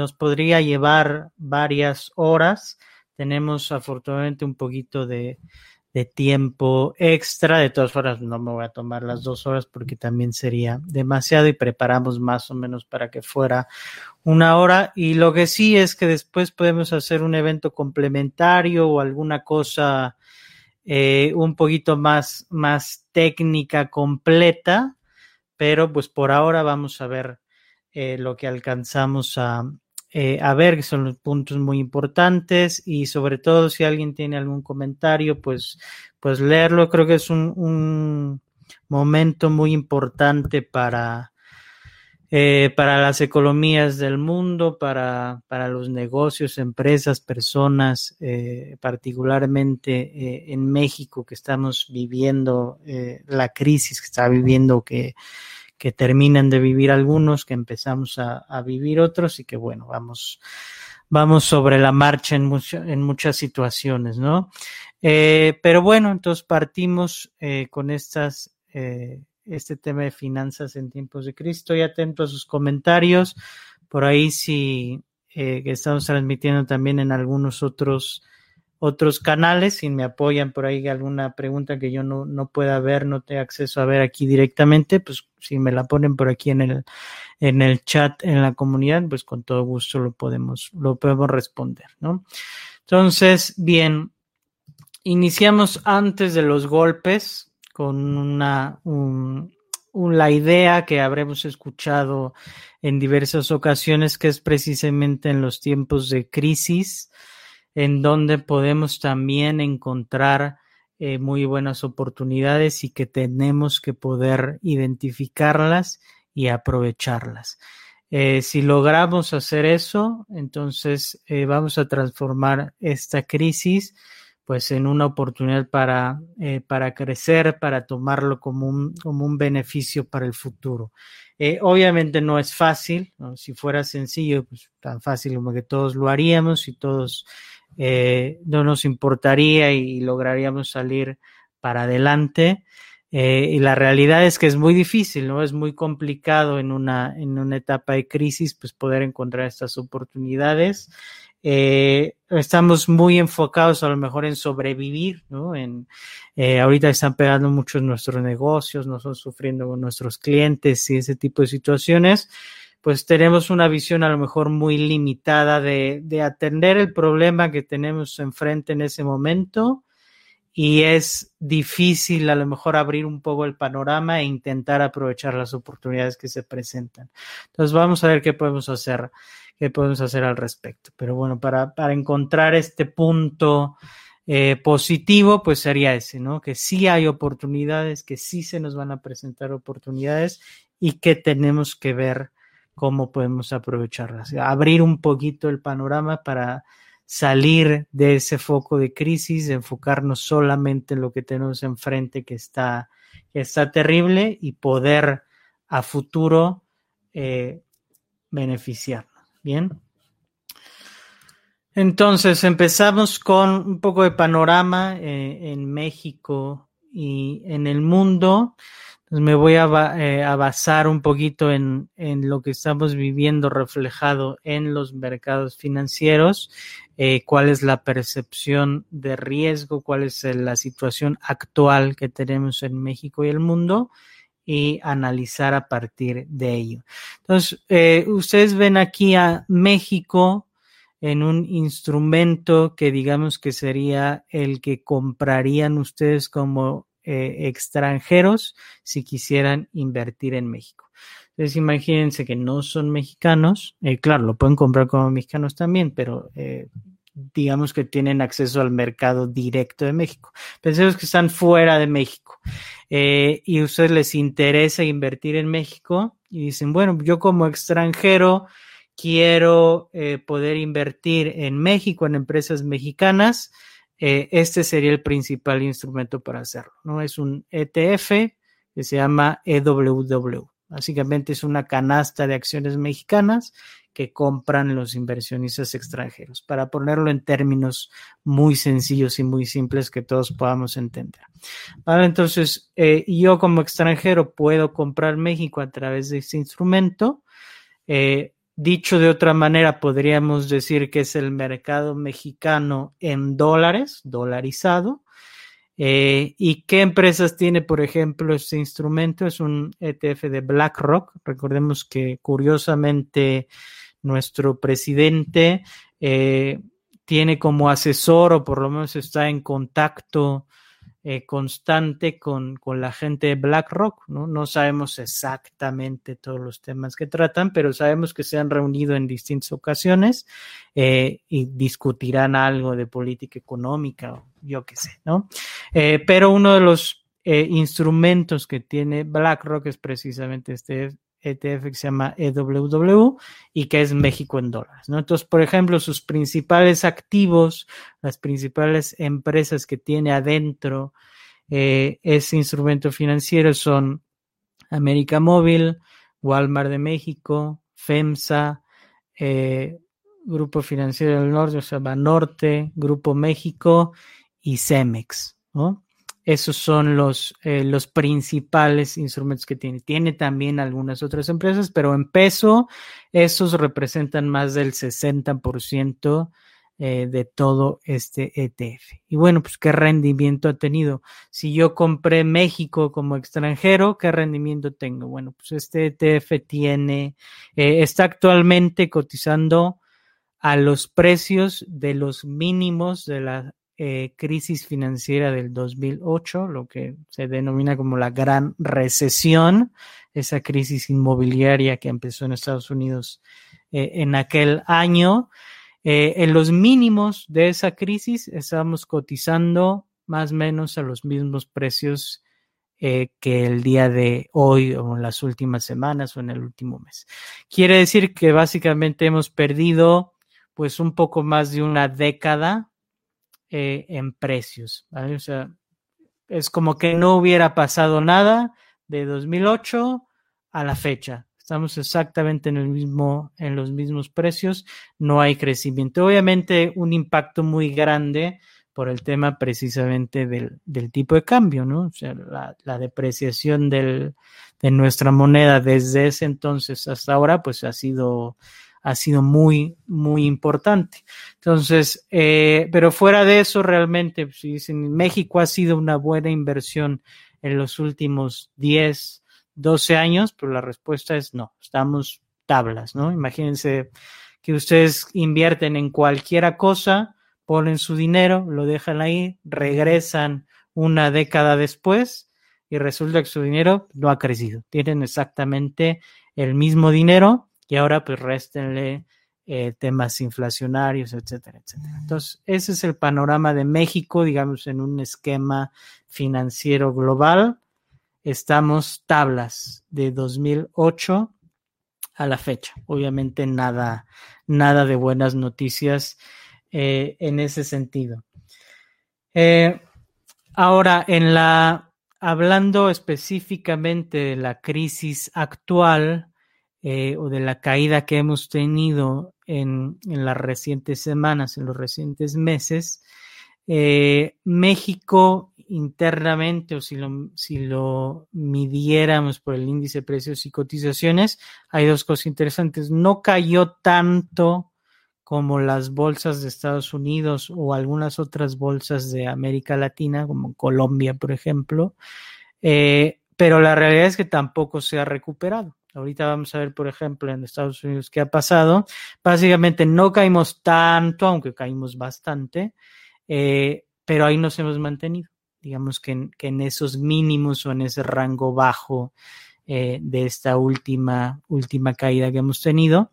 nos podría llevar varias horas. Tenemos afortunadamente un poquito de, tiempo extra. De todas formas, no me voy a tomar las dos horas porque también sería demasiado y preparamos más o menos para que fuera una hora. Y lo que sí es que después podemos hacer un evento complementario o alguna cosa eh, un poquito más, más técnica completa, pero pues por ahora vamos a ver eh, lo que alcanzamos a, eh, a ver, que son los puntos muy importantes y sobre todo si alguien tiene algún comentario, pues, pues leerlo. Creo que es un, un momento muy importante para, eh, para las economías del mundo, para, para los negocios, empresas, personas, eh, particularmente en México que estamos viviendo la crisis que está viviendo que que terminan de vivir algunos, que empezamos a, vivir otros y que bueno, vamos, vamos sobre la marcha en, mucho, en muchas situaciones, ¿no? Eh, pero bueno, entonces partimos eh, con estas, eh, este tema de finanzas en tiempos de crisis. Estoy atento a sus comentarios. Por ahí si eh, estamos transmitiendo también en algunos otros otros canales, si me apoyan por ahí alguna pregunta que yo no, no pueda ver, no tenga acceso a ver aquí directamente, pues si me la ponen por aquí en el, en el chat, en la comunidad, pues con todo gusto lo podemos, lo podemos responder, ¿no? Entonces, bien, iniciamos antes de los golpes con una, un, la idea que habremos escuchado en diversas ocasiones, que es precisamente en los tiempos de crisis, en donde podemos también encontrar eh, muy buenas oportunidades y que tenemos que poder identificarlas y aprovecharlas. Eh, si logramos hacer eso, entonces eh, vamos a transformar esta crisis pues en una oportunidad para, para crecer, para tomarlo como un, como un beneficio para el futuro. Obviamente no es fácil, si fuera sencillo, pues tan fácil como que todos lo haríamos y todos eh, no nos importaría y lograríamos salir para adelante. Eh, y la realidad es que es muy difícil, ¿no? Es muy complicado en una, en una etapa de crisis, pues poder encontrar estas oportunidades. Eh, estamos muy enfocados a lo mejor en sobrevivir, ¿no? En, eh, ahorita están pegando muchos nuestros negocios, no son sufriendo nuestros clientes y ese tipo de situaciones pues tenemos una visión a lo mejor muy limitada de, de atender el problema que tenemos enfrente en ese momento y es difícil a lo mejor abrir un poco el panorama e intentar aprovechar las oportunidades que se presentan. Entonces vamos a ver qué podemos hacer, qué podemos hacer al respecto. Pero bueno, para, para encontrar este punto eh, positivo, pues sería ese, ¿no? Que sí hay oportunidades, que sí se nos van a presentar oportunidades y que tenemos que ver cómo podemos aprovecharlas. Abrir un poquito el panorama para salir de ese foco de crisis, enfocarnos solamente en lo que tenemos enfrente que está, está terrible y poder a futuro eh, beneficiarnos. Bien. Entonces empezamos con un poco de panorama eh, en México y en el mundo. Me voy a, eh, a basar un poquito en, en, lo que estamos viviendo reflejado en los mercados financieros, eh, cuál es la percepción de riesgo, cuál es la situación actual que tenemos en México y el mundo y analizar a partir de ello. Entonces, eh, ustedes ven aquí a México en un instrumento que digamos que sería el que comprarían ustedes como eh, extranjeros si quisieran invertir en México. Entonces imagínense que no son mexicanos, eh, claro, lo pueden comprar como mexicanos también, pero eh, digamos que tienen acceso al mercado directo de México. Pensemos que están fuera de México y a ustedes les interesa invertir en México y dicen, bueno, yo como extranjero quiero poder invertir en México, en empresas mexicanas eh, este sería el principal instrumento para hacerlo. ¿no? Es un ETF que se llama EWW. Básicamente es una canasta de acciones mexicanas que compran los inversionistas extranjeros, para ponerlo en términos muy sencillos y muy simples que todos podamos entender. Vale, entonces, eh, yo como extranjero puedo comprar México a través de este instrumento. Eh, dicho de otra manera, podríamos decir que es el mercado mexicano en dólares, dolarizado. Eh, ¿Y qué empresas tiene, por ejemplo, este instrumento? Es un ETF de BlackRock. Recordemos que curiosamente nuestro presidente eh, tiene como asesor o por lo menos está en contacto eh, constante con, con, la gente de BlackRock. ¿no? no sabemos exactamente todos los temas que tratan, pero sabemos que se han reunido en distintas ocasiones eh, y discutirán algo de política económica o yo qué sé, ¿no? Eh, pero uno de los instrumentos que tiene BlackRock es precisamente este ETF que se llama EWW y que es México en dólares. ¿no? Entonces, por ejemplo, sus principales activos, las principales empresas que tiene adentro eh, ese instrumento financiero son América Móvil, Walmart de México, FEMSA, eh, Grupo Financiero del Norte, o sea, Banorte, Grupo México y Cemex. ¿no? Esos son los, eh, los principales instrumentos que tiene. Tiene también algunas otras empresas, pero en peso, esos representan más del 60% eh, de todo este ETF. Y bueno, pues qué rendimiento ha tenido. Si yo compré México como extranjero, ¿qué rendimiento tengo? Bueno, pues este ETF tiene, eh, está actualmente cotizando a los precios de los mínimos de la eh, crisis financiera del 2008, lo que se denomina como la gran recesión, esa crisis inmobiliaria que empezó en Estados Unidos eh, en aquel año. Eh, en los mínimos de esa crisis estábamos cotizando más o menos a los mismos precios que el día de hoy o en las últimas semanas o en el último mes. Quiere decir que básicamente hemos perdido pues un poco más de una década eh, en precios. O sea, es como que no hubiera pasado nada de 2008 a la fecha. Estamos exactamente en el mismo, en los mismos precios, no hay crecimiento. Obviamente un impacto muy grande por el tema precisamente del, del tipo de cambio, ¿no? O sea, la, la depreciación del, de nuestra moneda desde ese entonces hasta ahora, pues ha sido ha sido muy, muy importante. Entonces, eh, pero fuera de eso, realmente, pues, si dicen, México ha sido una buena inversión en los últimos 10, 12 años, pero la respuesta es no, estamos tablas, ¿no? Imagínense que ustedes invierten en cualquiera cosa, ponen su dinero, lo dejan ahí, regresan una década después y resulta que su dinero no ha crecido. Tienen exactamente el mismo dinero, y ahora pues réstenle eh, temas inflacionarios, etcétera, etcétera. Entonces, ese es el panorama de México, digamos, en un esquema financiero global. Estamos tablas de 2008 a la fecha. Obviamente nada, nada de buenas noticias eh, en ese sentido. Eh, ahora, en la, hablando específicamente de la crisis actual, eh, o de la caída que hemos tenido en, en, las recientes semanas, en los recientes meses, eh, México internamente, o si lo, si lo midiéramos por el índice de precios y cotizaciones, hay dos cosas interesantes. No cayó tanto como las bolsas de Estados Unidos o algunas otras bolsas de América Latina, como Colombia, por ejemplo, eh, pero la realidad es que tampoco se ha recuperado. Ahorita vamos a ver, por ejemplo, en Estados Unidos qué ha pasado. Básicamente no caímos tanto, aunque caímos bastante, eh, pero ahí nos hemos mantenido. Digamos que en, que en, esos mínimos o en ese rango bajo eh, de esta última, última caída que hemos tenido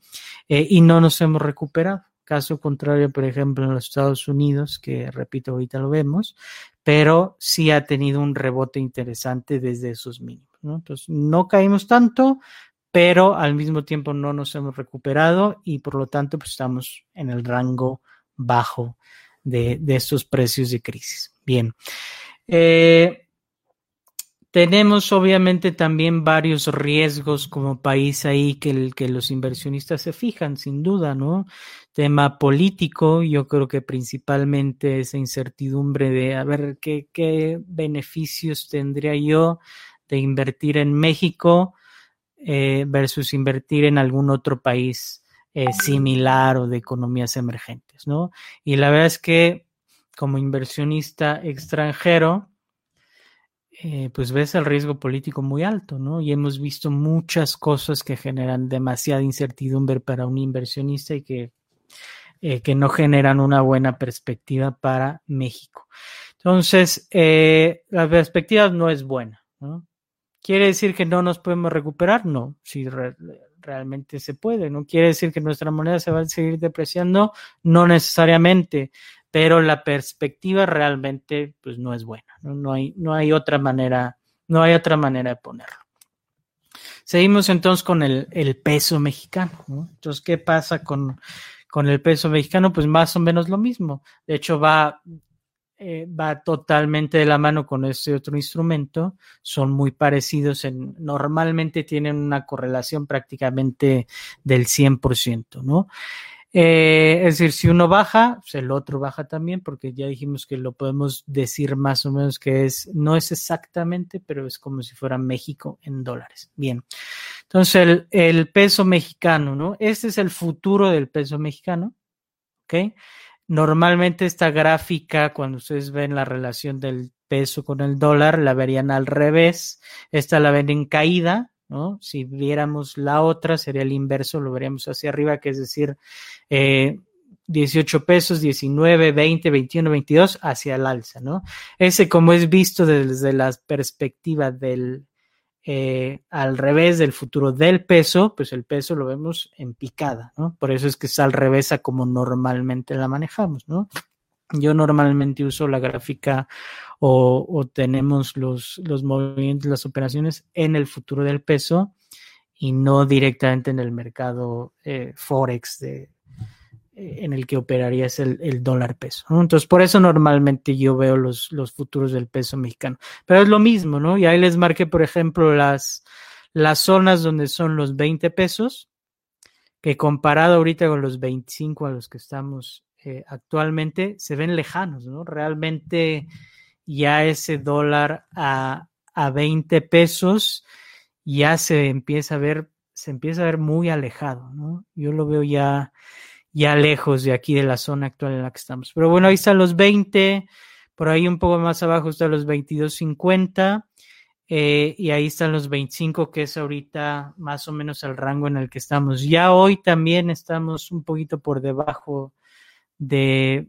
eh, y no nos hemos recuperado. Caso contrario, por ejemplo, en los Estados Unidos, que repito, ahorita lo vemos, pero sí ha tenido un rebote interesante desde esos mínimos. Entonces, no caímos tanto, pero al mismo tiempo no nos hemos recuperado y por lo tanto pues, estamos en el rango bajo de, de estos precios de crisis. Bien. Eh, tenemos obviamente también varios riesgos como país ahí que, que los inversionistas se fijan, sin duda, ¿no? Tema político, yo creo que principalmente esa incertidumbre de a ver qué, qué beneficios tendría yo de invertir en México eh, versus invertir en algún otro país eh, similar o de economías emergentes, ¿no? Y la verdad es que como inversionista extranjero, eh, pues ves el riesgo político muy alto, ¿no? Y hemos visto muchas cosas que generan demasiada incertidumbre para un inversionista y que, que no generan una buena perspectiva para México. Entonces, la perspectiva no es buena, ¿no? ¿Quiere decir que no nos podemos recuperar? No, si realmente se puede. No quiere decir que nuestra moneda se va a seguir depreciando, no necesariamente, pero la perspectiva realmente pues, no es buena. No, hay, no hay otra manera, no hay otra manera de ponerlo. Seguimos entonces con el, peso mexicano. Entonces, ¿qué pasa con, con el peso mexicano? Pues más o menos lo mismo. De hecho, va eh, va totalmente de la mano con este otro instrumento, son muy parecidos, en, normalmente tienen una correlación prácticamente del 100%, ¿no? Eh, es decir, si uno baja, pues el otro baja también, porque ya dijimos que lo podemos decir más o menos que es, no es exactamente, pero es como si fuera México en dólares. Bien. Entonces, el, el peso mexicano, ¿no? Este es el futuro del peso mexicano, ¿ok? Normalmente esta gráfica, cuando ustedes ven la relación del peso con el dólar, la verían al revés. Esta la ven en caída, ¿no? Si viéramos la otra, sería el inverso, lo veríamos hacia arriba, que es decir, 18 eh, pesos, 19, 20, 21, 22, hacia el alza, ¿no? Ese, como es visto desde la perspectiva del eh, al revés del futuro del peso, pues el peso lo vemos en picada, ¿no? Por eso es que está al revés a como normalmente la manejamos, ¿no? Yo normalmente uso la gráfica o, tenemos los, los movimientos, las operaciones en el futuro del peso y no directamente en el mercado eh, Forex de, en el que operaría es el, dólar peso. Entonces, por eso normalmente yo veo los, los futuros del peso mexicano. Pero es lo mismo, ¿no? Y ahí les marqué, por ejemplo, las, las zonas donde son los 20 pesos, que comparado ahorita con los 25 a los que estamos eh, actualmente, se ven lejanos, ¿no? Realmente ya ese dólar a, a 20 pesos ya se empieza a ver, se empieza a ver muy alejado, ¿no? Yo lo veo ya ya lejos de aquí de la zona actual en la que estamos. Pero bueno, ahí están los 20, por ahí un poco más abajo están los 22.50 eh, y ahí están los 25, que es ahorita más o menos el rango en el que estamos. Ya hoy también estamos un poquito por debajo de,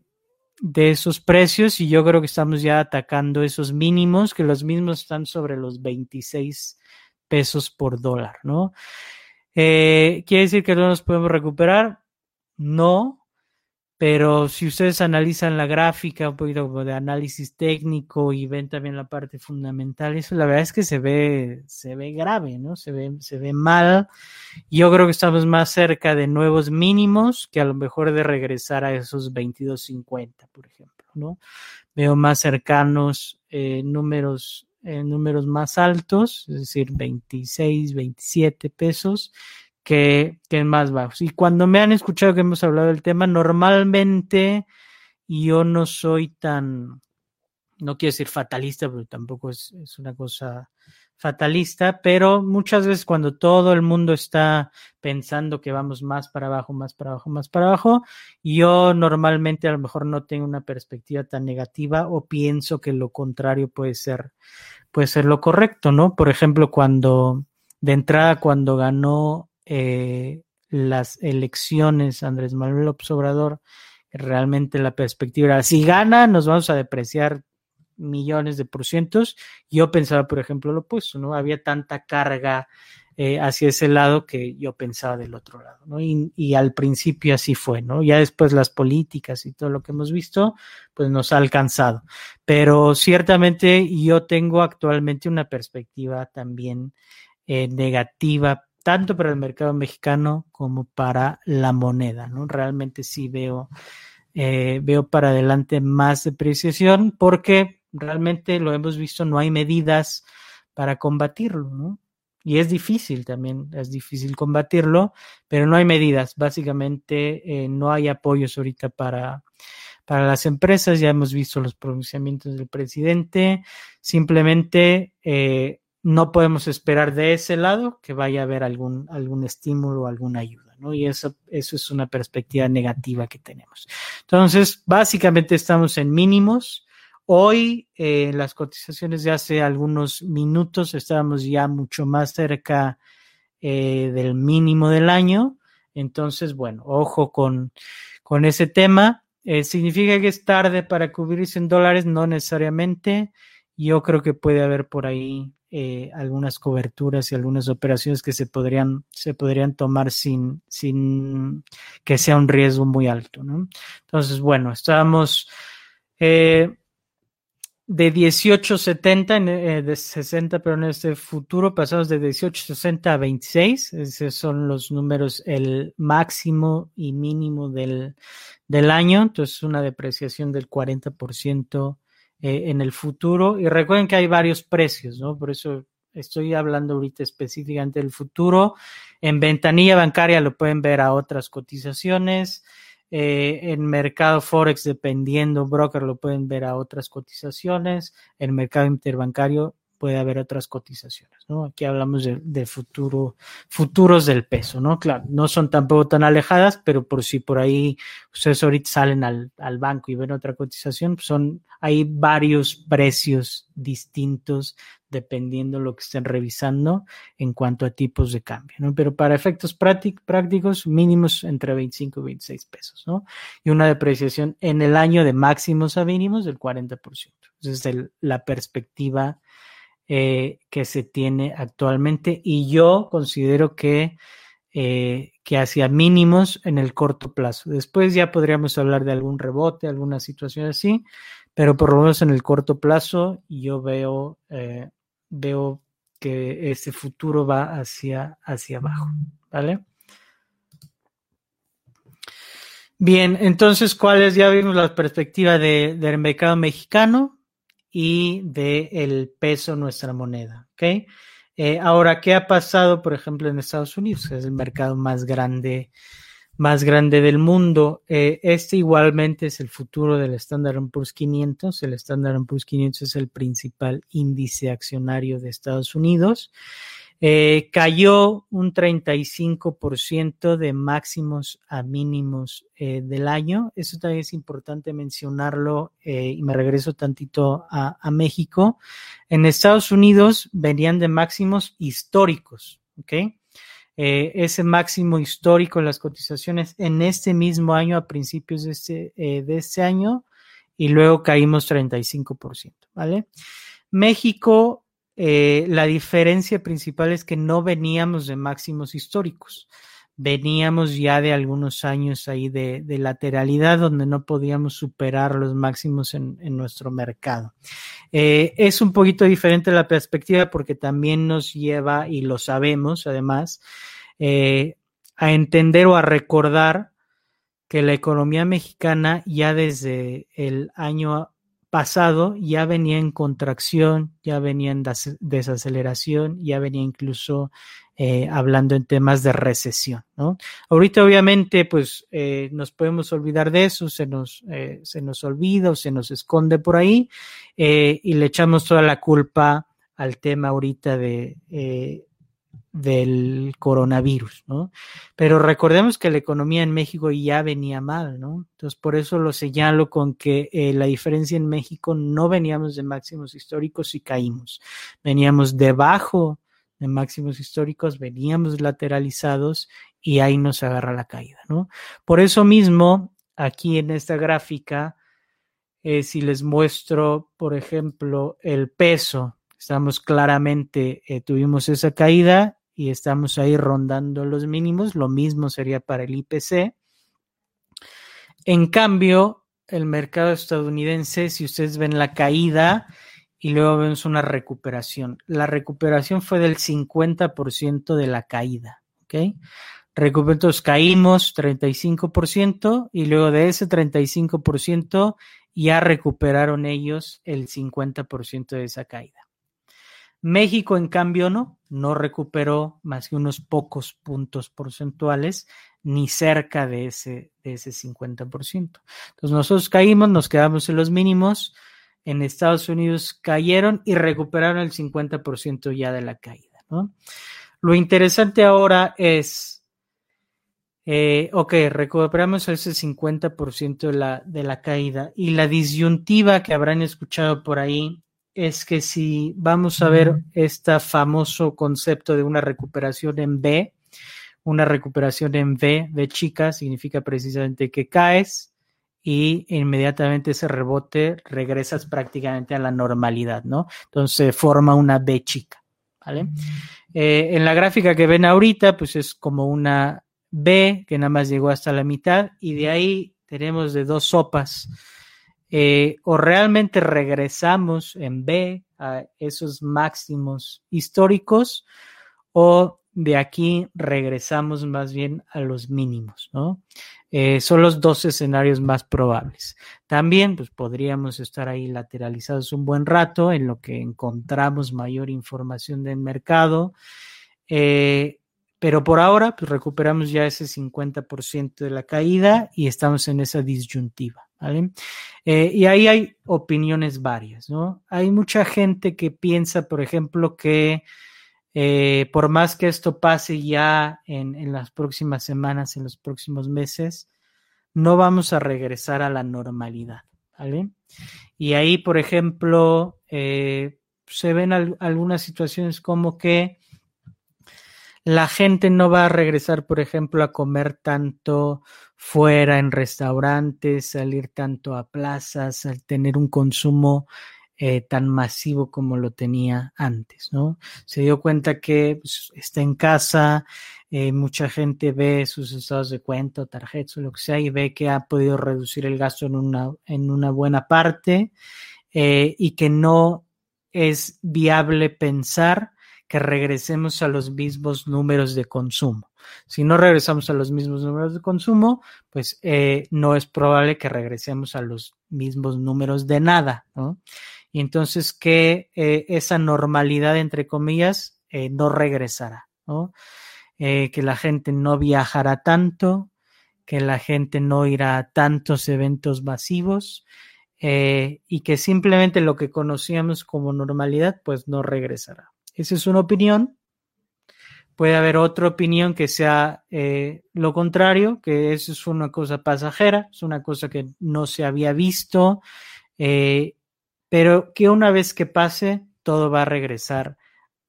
de esos precios y yo creo que estamos ya atacando esos mínimos, que los mismos están sobre los 26 pesos por dólar, ¿no? Eh, ¿Quiere decir que no nos podemos recuperar? No, pero si ustedes analizan la gráfica, un poquito de análisis técnico y ven también la parte fundamental, eso la verdad es que se ve, se ve grave, ¿no? Se ve, se ve mal. Yo creo que estamos más cerca de nuevos mínimos que a lo mejor de regresar a esos 22.50, por ejemplo, ¿no? Veo más cercanos eh, números, eh, números más altos, es decir, 26, 27 pesos que, que más bajos. Y cuando me han escuchado que hemos hablado del tema, normalmente yo no soy tan, no quiero decir fatalista, pero tampoco es, es, una cosa fatalista, pero muchas veces cuando todo el mundo está pensando que vamos más para abajo, más para abajo, más para abajo, yo normalmente a lo mejor no tengo una perspectiva tan negativa o pienso que lo contrario puede ser, puede ser lo correcto, ¿no? Por ejemplo, cuando, de entrada, cuando ganó eh, las elecciones Andrés Manuel López Obrador, realmente la perspectiva si gana, nos vamos a depreciar millones de por cientos. Yo pensaba, por ejemplo, lo opuesto, ¿no? Había tanta carga eh, hacia ese lado que yo pensaba del otro lado, ¿no? Y, y, al principio así fue, ¿no? Ya después las políticas y todo lo que hemos visto, pues nos ha alcanzado. Pero ciertamente yo tengo actualmente una perspectiva también eh, negativa tanto para el mercado mexicano como para la moneda, ¿no? Realmente sí veo, eh, veo para adelante más depreciación porque realmente lo hemos visto, no hay medidas para combatirlo, ¿no? Y es difícil también, es difícil combatirlo, pero no hay medidas. Básicamente eh, no hay apoyos ahorita para, para las empresas. Ya hemos visto los pronunciamientos del presidente. Simplemente eh, no podemos esperar de ese lado que vaya a haber algún, algún estímulo alguna ayuda, ¿no? Y eso, eso es una perspectiva negativa que tenemos. Entonces, básicamente estamos en mínimos. Hoy, eh, las cotizaciones de hace algunos minutos, estábamos ya mucho más cerca eh, del mínimo del año. Entonces, bueno, ojo con, con ese tema. Eh, ¿Significa que es tarde para cubrirse en dólares? No necesariamente. Yo creo que puede haber por ahí eh, algunas coberturas y algunas operaciones que se podrían, se podrían tomar sin, sin que sea un riesgo muy alto. ¿no? Entonces, bueno, estábamos eh, de 18.70, eh, de 60, pero en este futuro pasamos de 18.60 a 26. Esos son los números, el máximo y mínimo del, del año. Entonces, una depreciación del 40% eh, en el futuro. Y recuerden que hay varios precios, ¿no? Por eso estoy hablando ahorita específicamente del futuro. En ventanilla bancaria lo pueden ver a otras cotizaciones. Eh, en mercado Forex, dependiendo broker, lo pueden ver a otras cotizaciones. En mercado interbancario puede haber otras cotizaciones, ¿no? Aquí hablamos de, futuro, futuros del peso, ¿no? Claro, no son tampoco tan alejadas, pero por si por ahí ustedes ahorita salen al, al banco y ven otra cotización, pues son, hay varios precios distintos dependiendo lo que estén revisando en cuanto a tipos de cambio, ¿no? Pero para efectos prácticos, mínimos entre 25 y 26 pesos, ¿no? Y una depreciación en el año de máximos a mínimos del 40%. Esa es la perspectiva eh, que se tiene actualmente y yo considero que, eh, que hacia mínimos en el corto plazo. Después ya podríamos hablar de algún rebote, alguna situación así, pero por lo menos en el corto plazo yo veo, eh, veo que ese futuro va hacia, hacia abajo, ¿vale? Bien, entonces, ¿cuáles? Ya vimos la perspectiva de, del mercado mexicano y del el peso nuestra moneda. ¿ok? Eh, ahora, ¿qué ha pasado, por ejemplo, en Estados Unidos? es el mercado más grande, más grande del mundo. Eh, este igualmente es el futuro del Standard Poor's 500. El Standard Poor's 500 es el principal índice accionario de Estados Unidos. Eh, cayó un 35% de máximos a mínimos eh, del año. Eso también es importante mencionarlo eh, y me regreso tantito a, México. En Estados Unidos venían de máximos históricos, ¿ok? ese máximo histórico en las cotizaciones en este mismo año, a principios de este, de este año, y luego caímos 35%, ¿vale? México eh, la diferencia principal es que no veníamos de máximos históricos, veníamos ya de algunos años ahí de, lateralidad donde no podíamos superar los máximos en, nuestro mercado. Eh, es un poquito diferente la perspectiva porque también nos lleva, y lo sabemos además, eh, a entender o a recordar que la economía mexicana ya desde el año pasado ya venía en contracción, ya venía en desaceleración, ya venía incluso eh, hablando en temas de recesión, ¿no? Ahorita obviamente pues eh, nos podemos olvidar de eso, se nos, eh, se nos olvida o se nos esconde por ahí y le echamos toda la culpa al tema ahorita de del coronavirus, ¿no? Pero recordemos que la economía en México ya venía mal, ¿no? Entonces, por eso lo señalo con que eh, la diferencia en México no veníamos de máximos históricos y caímos. Veníamos debajo de máximos históricos, veníamos lateralizados y ahí nos agarra la caída, ¿no? Por eso mismo, aquí en esta gráfica, eh, si les muestro, por ejemplo, el peso, estamos claramente, eh, tuvimos esa caída y estamos ahí rondando los mínimos. Lo mismo sería para el IPC. En cambio, el mercado estadounidense, si ustedes ven la caída y luego vemos una recuperación, la recuperación fue del 50% de la caída. ¿ok? Entonces caímos 35% y luego de ese 35% ya recuperaron ellos el 50% de esa caída. México, en cambio, no, no recuperó más que unos pocos puntos porcentuales, ni cerca de ese, de ese 50%. Entonces nosotros caímos, nos quedamos en los mínimos, en Estados Unidos cayeron y recuperaron el 50% ya de la caída. Lo interesante ahora es, eh, ok, recuperamos ese 50% de la, de la caída y la disyuntiva que habrán escuchado por ahí es que si vamos a ver este famoso concepto de una recuperación en B, una recuperación en V, V chica, significa precisamente que caes y inmediatamente ese rebote regresas prácticamente a la normalidad, ¿no? Entonces forma una B chica, ¿vale? Eh, en la gráfica que ven ahorita, pues es como una B que nada más llegó hasta la mitad y de ahí tenemos de dos sopas. Eh, o realmente regresamos en B a esos máximos históricos o de aquí regresamos más bien a los mínimos, ¿no? Eh, son los dos escenarios más probables. También, pues podríamos estar ahí lateralizados un buen rato en lo que encontramos mayor información del mercado, eh, pero por ahora, pues recuperamos ya ese 50% de la caída y estamos en esa disyuntiva, ¿vale? Eh, y ahí hay opiniones varias, ¿no? Hay mucha gente que piensa, por ejemplo, que eh, por más que esto pase ya en, las próximas semanas, en los próximos meses, no vamos a regresar a la normalidad, ¿vale? Y ahí, por ejemplo, eh, se ven algunas situaciones como que la gente no va a regresar, por ejemplo, a comer tanto fuera en restaurantes, salir tanto a plazas, al tener un consumo eh, tan masivo como lo tenía antes, ¿no? Se dio cuenta que pues, está en casa, eh, mucha gente ve sus estados de cuenta, tarjetas o lo que sea y ve que ha podido reducir el gasto en una, en una buena parte eh, y que no es viable pensar que regresemos a los mismos números de consumo. Si no regresamos a los mismos números de consumo, pues no es probable que regresemos a los mismos números de nada, y entonces que eh, esa normalidad, entre comillas, eh, no regresará. Eh, que la gente no viajará tanto, que la gente no irá a tantos eventos masivos y que simplemente lo que conocíamos como normalidad, pues no regresará. Esa es una opinión. Puede haber otra opinión que sea lo contrario, que eso es una cosa pasajera, es una cosa que no se había visto pero que una vez que pase, todo va a regresar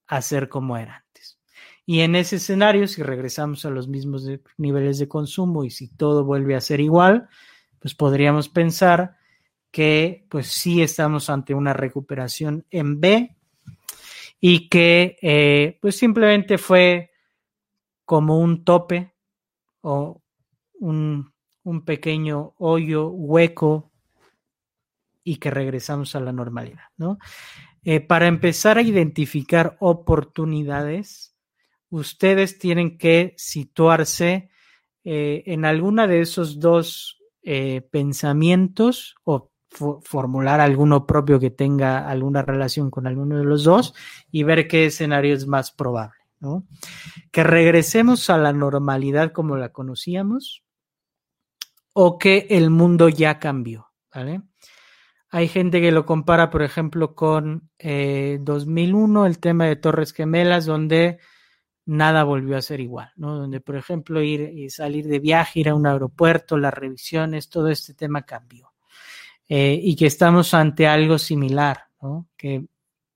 a ser como era antes. Y en ese escenario, si regresamos a los mismos niveles de consumo y si todo vuelve a ser igual, pues podríamos pensar que pues sí estamos ante una recuperación en B y que eh, pues simplemente fue como un tope o un, un pequeño hoyo, hueco y que regresamos a la normalidad, ¿no? Eh, para empezar a identificar oportunidades, ustedes tienen que situarse eh, en alguna de esos dos pensamientos o formular alguno propio que tenga alguna relación con alguno de los dos y ver qué escenario es más probable, ¿no? Que regresemos a la normalidad como la conocíamos o que el mundo ya cambió, ¿vale? Hay gente que lo compara, por ejemplo, con 2001, eh, el tema de Torres Gemelas, donde nada volvió a ser igual, ¿no? Donde, por ejemplo, ir y salir de viaje, ir a un aeropuerto, las revisiones, todo este tema cambió. Eh, y que estamos ante algo similar. Que,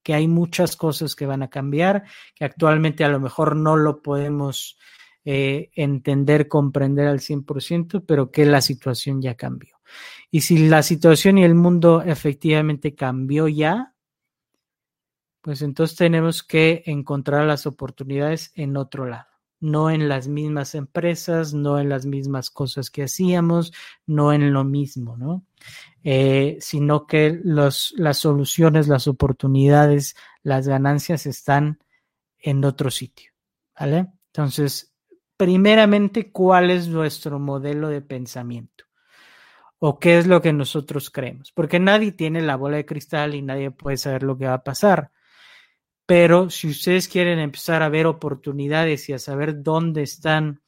que hay muchas cosas que van a cambiar, que actualmente a lo mejor no lo podemos eh, entender, comprender al 100%, pero que la situación ya cambió. Y si la situación y el mundo efectivamente cambió ya, pues entonces tenemos que encontrar las oportunidades en otro lado, no en las mismas empresas, no en las mismas cosas que hacíamos, no en lo mismo, ¿no? Eh, sino que los, las soluciones, las oportunidades, las ganancias están en otro sitio, ¿vale? Entonces, primeramente, ¿cuál es nuestro modelo de pensamiento? ¿O qué es lo que nosotros creemos? Porque nadie tiene la bola de cristal y nadie puede saber lo que va a pasar. Pero si ustedes quieren empezar a ver oportunidades y a saber dónde están,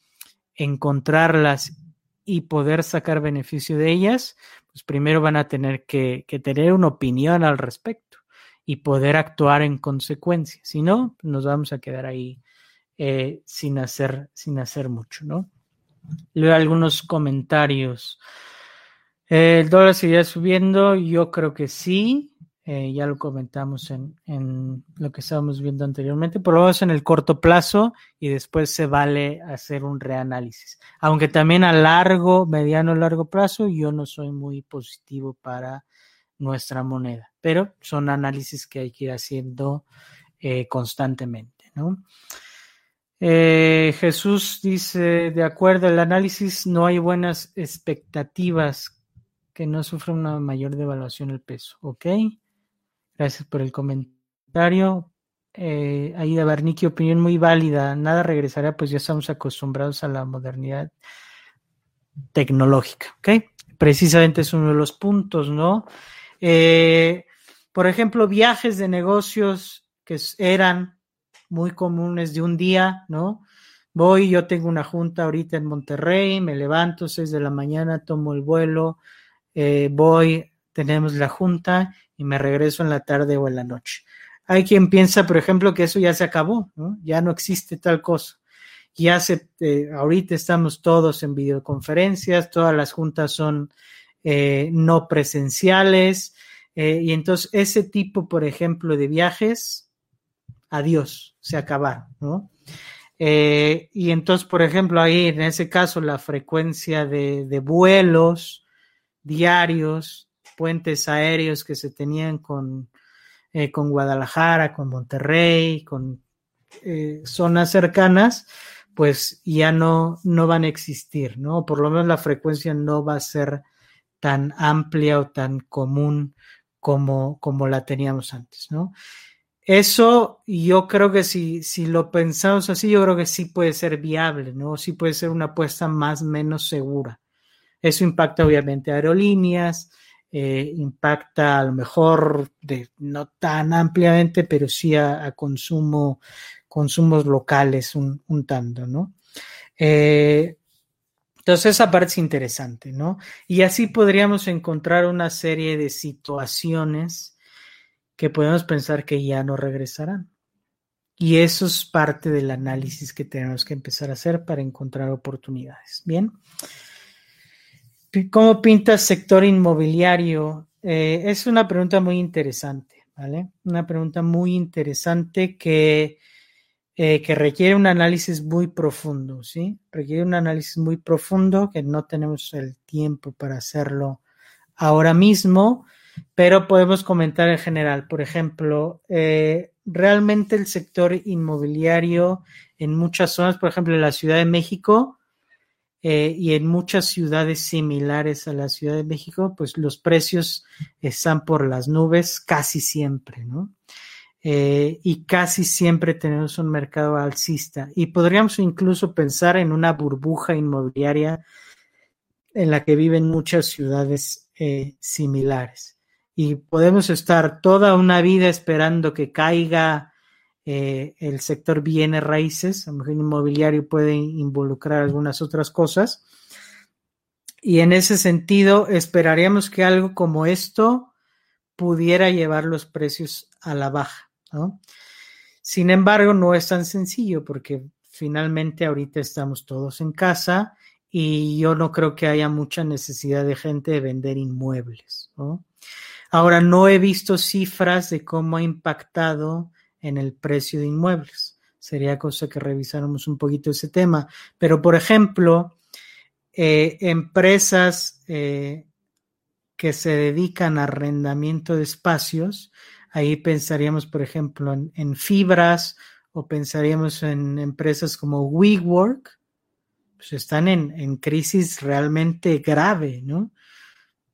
encontrarlas y poder sacar beneficio de ellas, pues primero van a tener que, tener una opinión al respecto y poder actuar en consecuencia. Si no, nos vamos a quedar ahí eh, sin, hacer, sin hacer mucho, ¿no? Leo algunos comentarios. ¿El dólar seguirá subiendo? Yo creo que sí. Eh, ya lo comentamos en, lo que estábamos viendo anteriormente, por lo menos en el corto plazo y después se vale hacer un reanálisis. Aunque también a largo, mediano, largo plazo, yo no soy muy positivo para nuestra moneda, pero son análisis que hay que ir haciendo eh, constantemente, ¿no? Eh, Jesús dice, de acuerdo al análisis, no hay buenas expectativas que no sufra una mayor devaluación el peso, ¿ok? Gracias por el comentario. Eh, Aida Barniqui, opinión muy válida. Nada regresará, pues ya estamos acostumbrados a la modernidad tecnológica. ¿Ok? Precisamente es uno de los puntos, ¿no? Eh, por ejemplo, viajes de negocios que eran muy comunes de un día, ¿no? Voy, yo tengo una junta ahorita en Monterrey, me levanto seis de la mañana, tomo el vuelo, eh, voy, tenemos la junta y me regreso en la tarde o en la noche. Hay quien piensa, por ejemplo, que eso ya se acabó, ya no existe tal cosa. Ya se, eh, ahorita estamos todos en videoconferencias, todas las juntas son eh, no presenciales, eh, y entonces ese tipo, por ejemplo, de viajes, adiós, se acabaron, y entonces, por ejemplo, ahí en ese caso, la frecuencia de vuelos diarios puentes aéreos que se tenían con, eh, con Guadalajara, con Monterrey, con eh, zonas cercanas, pues ya no, no van a existir, ¿no? Por lo menos la frecuencia no va a ser tan amplia o tan común como, como la teníamos antes, ¿no? Eso yo creo que si, si lo pensamos así, yo creo que sí puede ser viable, ¿no? Sí puede ser una apuesta más o menos segura. Eso impacta obviamente a aerolíneas, eh, impacta a lo mejor de, no tan ampliamente, pero sí a, consumo, consumos locales un, tanto, ¿no? Eh, entonces esa parte es interesante, ¿no? Y así podríamos encontrar una serie de situaciones que podemos pensar que ya no regresarán. Y eso es parte del análisis que tenemos que empezar a hacer para encontrar oportunidades. Bien. ¿Cómo pinta sector inmobiliario? Eh, es una pregunta muy interesante, ¿vale? Una pregunta muy interesante que, eh, que requiere un análisis muy profundo, ¿sí? Requiere un análisis muy profundo que no tenemos el tiempo para hacerlo ahora mismo, pero podemos comentar en general. Por ejemplo, eh, realmente el sector inmobiliario en muchas zonas, por ejemplo, en la Ciudad de México, eh, y en muchas ciudades similares a la Ciudad de México, pues los precios están por las nubes casi siempre, ¿no? Eh, y casi siempre tenemos un mercado alcista. Y podríamos incluso pensar en una burbuja inmobiliaria en la que viven muchas ciudades eh, similares. Y podemos estar toda una vida esperando que caiga eh, el sector bienes raíces, a lo mejor inmobiliario puede involucrar algunas otras cosas. Y en ese sentido, esperaríamos que algo como esto pudiera llevar los precios a la baja. Sin embargo, no es tan sencillo porque finalmente ahorita estamos todos en casa y yo no creo que haya mucha necesidad de gente de vender inmuebles. Ahora, no he visto cifras de cómo ha impactado en el precio de inmuebles. Sería cosa que revisáramos un poquito ese tema. Pero, por ejemplo, eh, empresas eh, que se dedican a arrendamiento de espacios, ahí pensaríamos, por ejemplo, en, fibras o pensaríamos en empresas como WeWork, pues están en, crisis realmente grave, ¿no?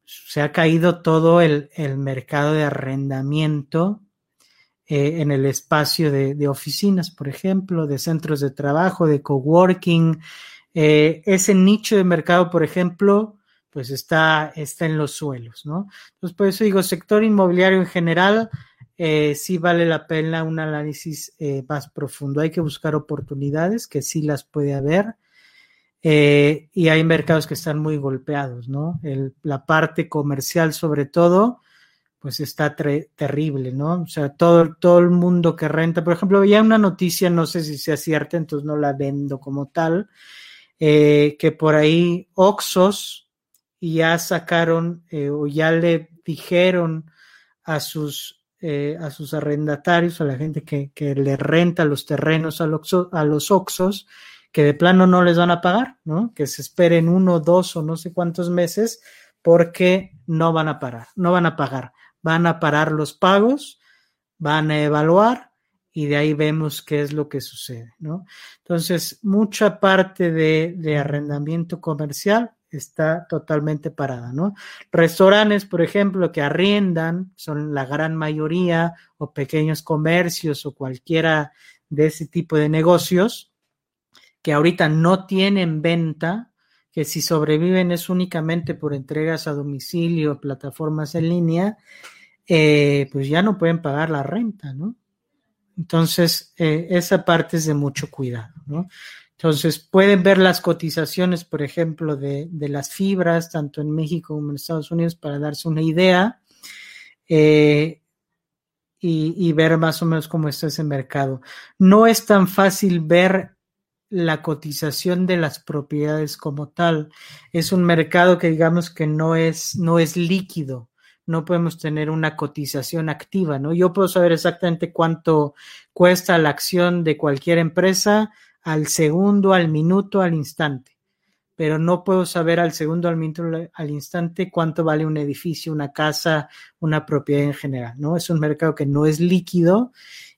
Se ha caído todo el, el mercado de arrendamiento eh, en el espacio de, oficinas, por ejemplo, de centros de trabajo, de coworking. Eh, ese nicho de mercado, por ejemplo, pues está, está en los suelos, ¿no? Entonces, por eso digo, sector inmobiliario en general, eh, sí vale la pena un análisis más profundo. Hay que buscar oportunidades, que sí las puede haber. eh, y hay mercados que están muy golpeados, ¿no? la parte comercial sobre todo, pues está terrible, ¿no? O sea, todo, todo el mundo que renta, por ejemplo, había una noticia, no sé si sea cierta, entonces no la vendo como tal, eh, que por ahí Oxos ya sacaron eh, o ya le dijeron a sus, eh, a sus arrendatarios, a la gente que, que le renta los terrenos a los, a los Oxos, que de plano no les van a pagar, ¿no? Que se esperen uno, dos o no sé cuántos meses porque no van a parar, no van a pagar van a parar los pagos, van a evaluar y de ahí vemos qué es lo que sucede, ¿no? Entonces, mucha parte de, arrendamiento comercial está totalmente parada, ¿no? Restaurantes, por ejemplo, que arriendan, son la gran mayoría, o pequeños comercios o cualquiera de ese tipo de negocios, que ahorita no tienen venta, que si sobreviven es únicamente por entregas a domicilio, plataformas en línea, eh, pues ya no pueden pagar la renta, ¿no? Entonces, eh, esa parte es de mucho cuidado, ¿no? Entonces, pueden ver las cotizaciones, por ejemplo, de, las fibras, tanto en México como en Estados Unidos, para darse una idea eh, y, y, ver más o menos cómo está ese mercado. No es tan fácil ver la cotización de las propiedades como tal. Es un mercado que digamos que no es, no es líquido. No podemos tener una cotización activa, ¿no? Yo puedo saber exactamente cuánto cuesta la acción de cualquier empresa al segundo, al minuto, al instante. Pero no puedo saber al segundo, al minuto, al instante cuánto vale un edificio, una casa, una propiedad en general, ¿no? Es un mercado que no es líquido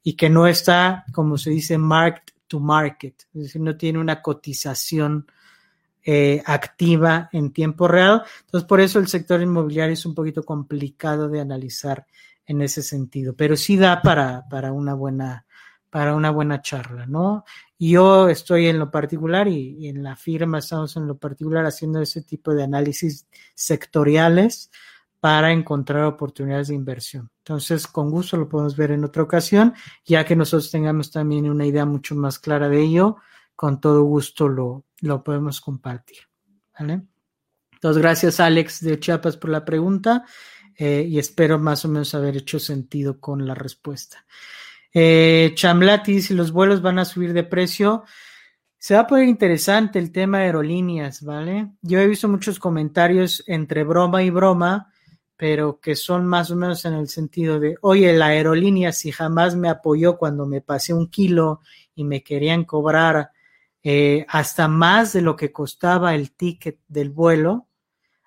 y que no está, como se dice, marked market, es decir, no tiene una cotización eh, activa en tiempo real. Entonces, por eso el sector inmobiliario es un poquito complicado de analizar en ese sentido, pero sí da para, para una buena para una buena charla, ¿no? Yo estoy en lo particular y, y en la firma estamos en lo particular haciendo ese tipo de análisis sectoriales para encontrar oportunidades de inversión. Entonces, con gusto lo podemos ver en otra ocasión, ya que nosotros tengamos también una idea mucho más clara de ello, con todo gusto lo, lo podemos compartir. ¿vale? Entonces, gracias Alex de Chiapas por la pregunta eh, y espero más o menos haber hecho sentido con la respuesta. Eh, si los vuelos van a subir de precio, se va a poner interesante el tema de aerolíneas, ¿vale? Yo he visto muchos comentarios entre broma y broma pero que son más o menos en el sentido de, oye, la aerolínea si jamás me apoyó cuando me pasé un kilo y me querían cobrar eh, hasta más de lo que costaba el ticket del vuelo,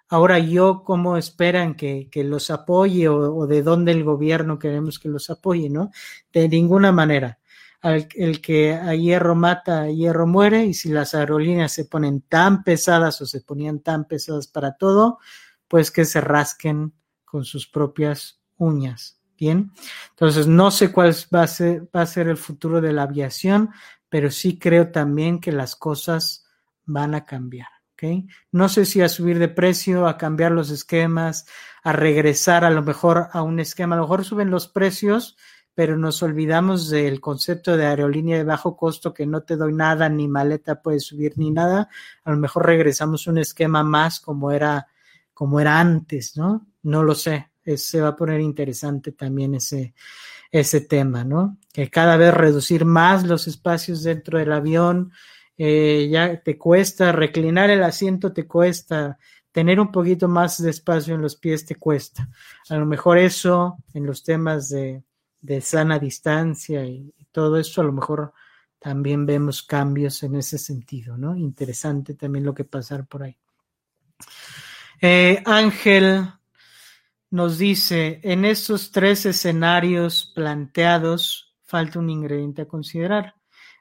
ahora yo cómo esperan que, los apoye o, de dónde el gobierno queremos que los apoye, ¿no? De ninguna manera. el que a hierro mata, a hierro muere, y si las aerolíneas se ponen tan pesadas o se ponían tan pesadas para todo, pues que se rasquen con sus propias uñas. Bien, entonces no sé cuál va a ser, va a ser el futuro de la aviación, pero sí creo también que las cosas van a cambiar. ¿okay? No sé si a subir de precio, a cambiar los esquemas, a regresar a lo mejor a un esquema. A lo mejor suben los precios, pero nos olvidamos del concepto de aerolínea de bajo costo que no te doy nada, ni maleta puede subir ni nada. A lo mejor regresamos a un esquema más como era como era antes, ¿no? No lo sé. se va a poner interesante también ese, ese tema, ¿no? Que cada vez reducir más los espacios dentro del avión, eh, ya te cuesta, reclinar el asiento te cuesta, tener un poquito más de espacio en los pies te cuesta. A lo mejor eso en los temas de, de sana distancia y, y todo eso, a lo mejor también vemos cambios en ese sentido, ¿no? Interesante también lo que pasar por ahí. Eh, Ángel nos dice, en estos tres escenarios planteados, falta un ingrediente a considerar,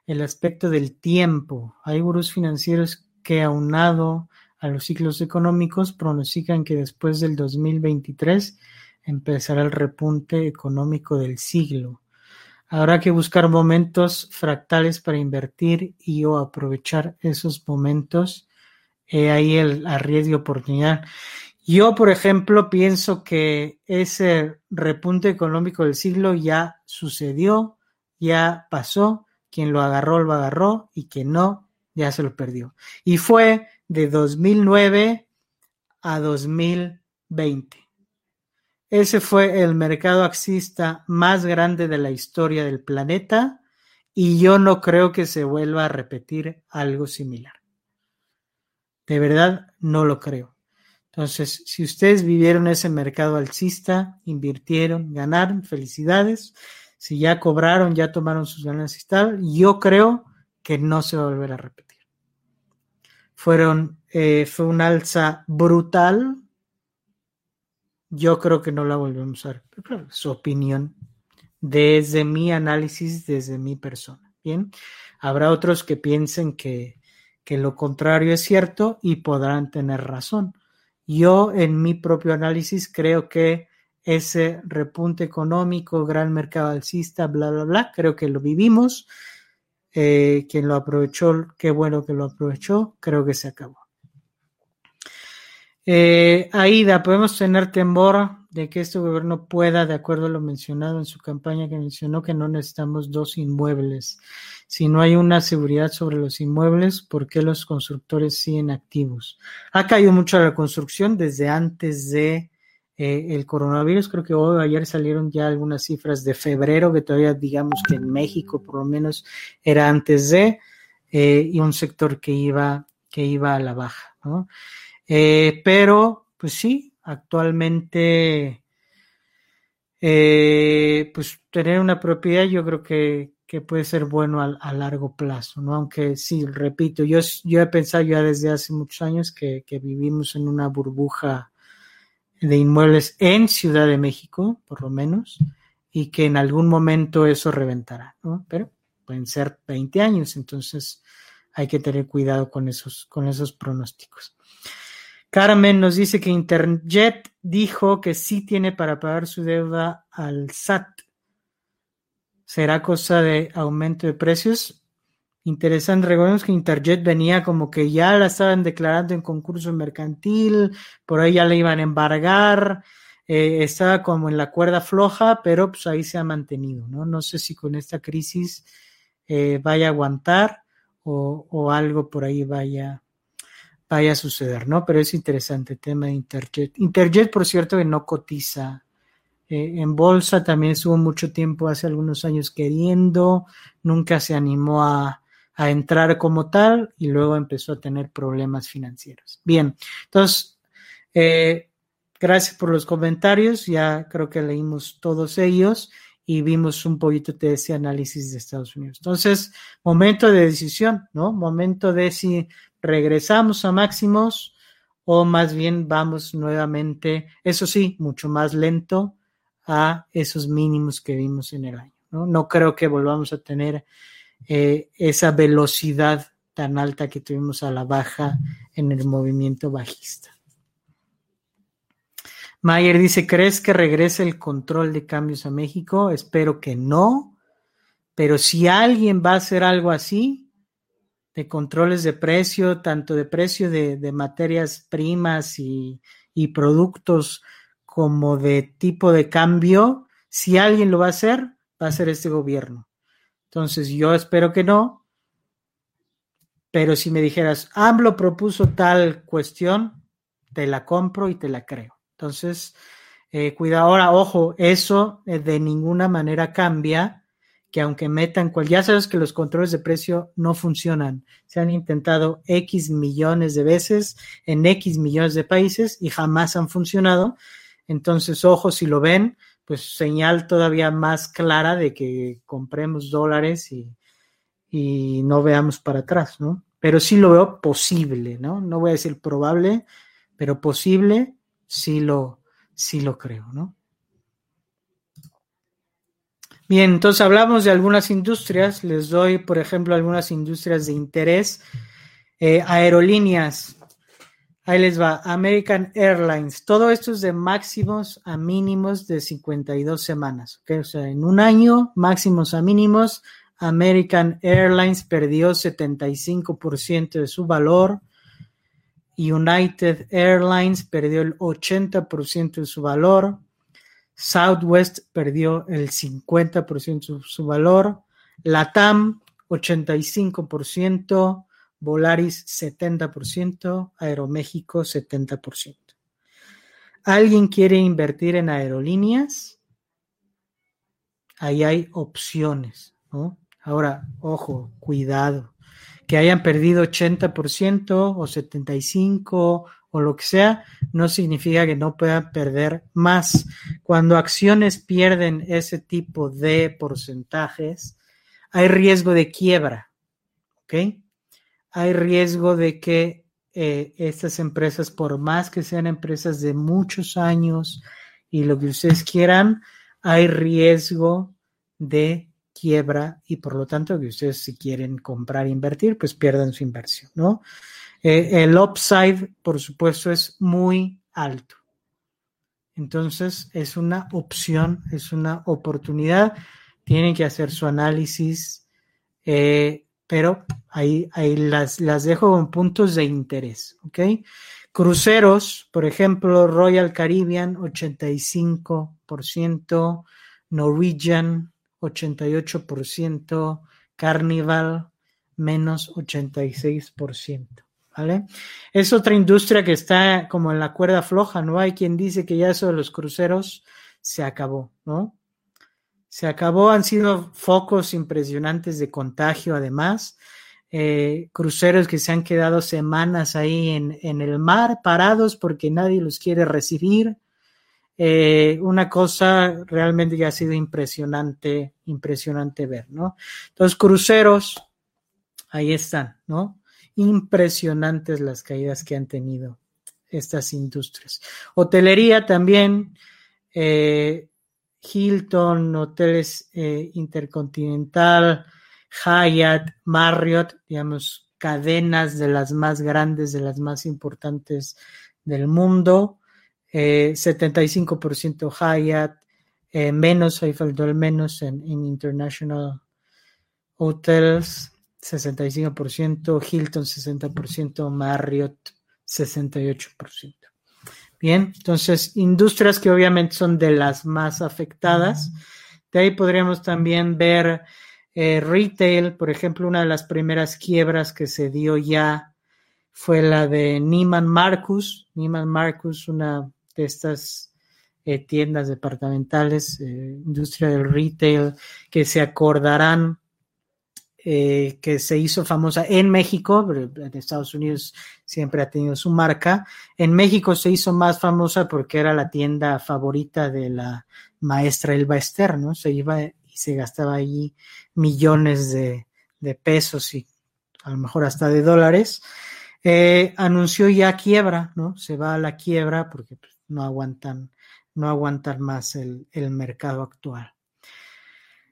el aspecto del tiempo. Hay gurús financieros que aunado a los ciclos económicos pronostican que después del 2023 empezará el repunte económico del siglo. Habrá que buscar momentos fractales para invertir y o aprovechar esos momentos ahí el arriesgue oportunidad. Yo, por ejemplo, pienso que ese repunte económico del siglo ya sucedió, ya pasó. Quien lo agarró, lo agarró y quien no, ya se lo perdió. Y fue de 2009 a 2020. Ese fue el mercado axista más grande de la historia del planeta y yo no creo que se vuelva a repetir algo similar. De verdad, no lo creo. Entonces, si ustedes vivieron ese mercado alcista, invirtieron, ganaron, felicidades. Si ya cobraron, ya tomaron sus ganancias y tal, yo creo que no se va a volver a repetir. Fueron, eh, fue un alza brutal. Yo creo que no la volvemos a repetir. Su opinión desde mi análisis, desde mi persona. Bien, habrá otros que piensen que, que lo contrario es cierto y podrán tener razón. Yo en mi propio análisis creo que ese repunte económico, gran mercado alcista, bla, bla, bla, creo que lo vivimos. Eh, quien lo aprovechó, qué bueno que lo aprovechó, creo que se acabó. Eh, Aida, podemos tener temor de que este gobierno pueda, de acuerdo a lo mencionado en su campaña que mencionó que no necesitamos dos inmuebles. Si no hay una seguridad sobre los inmuebles, ¿por qué los constructores siguen activos? Ha caído mucho la construcción desde antes de eh, el coronavirus. Creo que hoy ayer salieron ya algunas cifras de febrero, que todavía digamos que en México por lo menos era antes de, eh, y un sector que iba, que iba a la baja. ¿no? Eh, pero, pues sí, actualmente, pues tener una propiedad yo creo que, que puede ser bueno a, largo plazo, ¿no? Aunque sí, repito, yo, yo he pensado ya desde hace muchos años que, que vivimos en una burbuja de inmuebles en Ciudad de México, por lo menos, y que en algún momento eso reventará, ¿no? Pero pueden ser 20 años, entonces hay que tener cuidado con esos, con esos pronósticos. Carmen nos dice que Interjet dijo que sí tiene para pagar su deuda al SAT. ¿Será cosa de aumento de precios? Interesante, recordemos que Interjet venía como que ya la estaban declarando en concurso mercantil, por ahí ya la iban a embargar, eh, estaba como en la cuerda floja, pero pues ahí se ha mantenido, ¿no? No sé si con esta crisis eh, vaya a aguantar o, algo por ahí vaya, vaya a suceder, ¿no? Pero es interesante el tema de Interjet. Interjet, por cierto, que no cotiza eh, en bolsa, también estuvo mucho tiempo, hace algunos años queriendo, nunca se animó a, a entrar como tal y luego empezó a tener problemas financieros. Bien, entonces, eh, gracias por los comentarios, ya creo que leímos todos ellos y vimos un poquito de ese análisis de Estados Unidos. Entonces, momento de decisión, ¿no? Momento de si regresamos a máximos o más bien vamos nuevamente, eso sí, mucho más lento a esos mínimos que vimos en el año. No, no creo que volvamos a tener eh, esa velocidad tan alta que tuvimos a la baja en el movimiento bajista. Mayer dice, ¿crees que regrese el control de cambios a México? Espero que no, pero si alguien va a hacer algo así, de controles de precio, tanto de precio de, de materias primas y, y, productos como de tipo de cambio, si alguien lo va a hacer, va a ser este gobierno. Entonces yo espero que no, pero si me dijeras, AMLO propuso tal cuestión, te la compro y te la creo. Entonces, eh, cuidado ahora, ojo, eso eh, de ninguna manera cambia que aunque metan cual, ya sabes que los controles de precio no funcionan. Se han intentado X millones de veces en X millones de países y jamás han funcionado. Entonces, ojo, si lo ven, pues señal todavía más clara de que compremos dólares y, y no veamos para atrás, ¿no? Pero sí lo veo posible, ¿no? No voy a decir probable, pero posible sí lo, sí lo creo, ¿no? Bien, entonces hablamos de algunas industrias. Les doy, por ejemplo, algunas industrias de interés. Eh, aerolíneas. Ahí les va. American Airlines. Todo esto es de máximos a mínimos de 52 semanas. O sea, en un año, máximos a mínimos. American Airlines perdió 75% de su valor. United Airlines perdió el 80% de su valor. Southwest perdió el 50% de su valor, Latam 85%, Volaris 70%, Aeroméxico 70%. ¿Alguien quiere invertir en aerolíneas? Ahí hay opciones, ¿no? Ahora, ojo, cuidado. Que hayan perdido 80% o 75% o lo que sea, no significa que no puedan perder más. Cuando acciones pierden ese tipo de porcentajes, hay riesgo de quiebra, ¿ok? Hay riesgo de que eh, estas empresas, por más que sean empresas de muchos años y lo que ustedes quieran, hay riesgo de quiebra y por lo tanto que ustedes si quieren comprar e invertir, pues pierdan su inversión, ¿no? Eh, el upside, por supuesto, es muy alto. Entonces, es una opción, es una oportunidad. Tienen que hacer su análisis, eh, pero ahí, ahí las, las dejo con puntos de interés, ¿ok? Cruceros, por ejemplo, Royal Caribbean, 85%, Norwegian, 88%, Carnival, menos 86%. ¿Vale? Es otra industria que está como en la cuerda floja, ¿no? Hay quien dice que ya eso de los cruceros se acabó, ¿no? Se acabó, han sido focos impresionantes de contagio además. Eh, cruceros que se han quedado semanas ahí en, en, el mar parados porque nadie los quiere recibir. Eh, una cosa realmente que ha sido impresionante, impresionante ver, ¿no? Entonces, cruceros, ahí están, ¿no? Impresionantes las caídas que han tenido estas industrias. Hotelería también, eh, Hilton, hoteles eh, Intercontinental, Hyatt, Marriott, digamos, cadenas de las más grandes, de las más importantes del mundo. 75% eh, Hyatt, eh, menos, ahí faltó el menos en, International Hotels, 65%, Hilton 60%, Marriott 68%. Bien, entonces industrias que obviamente son de las más afectadas. De ahí podríamos también ver eh, retail, por ejemplo, una de las primeras quiebras que se dio ya fue la de Neiman Marcus. Neiman Marcus, una de estas eh, tiendas departamentales, eh, industria del retail, que se acordarán eh, que se hizo famosa en México, en Estados Unidos siempre ha tenido su marca. En México se hizo más famosa porque era la tienda favorita de la maestra Elba Ester, ¿no? Se iba y se gastaba allí millones de, de pesos y a lo mejor hasta de dólares. anunció ya quiebra, ¿no? Se va a la quiebra porque pues, no aguantan, no aguantan más el, mercado actual.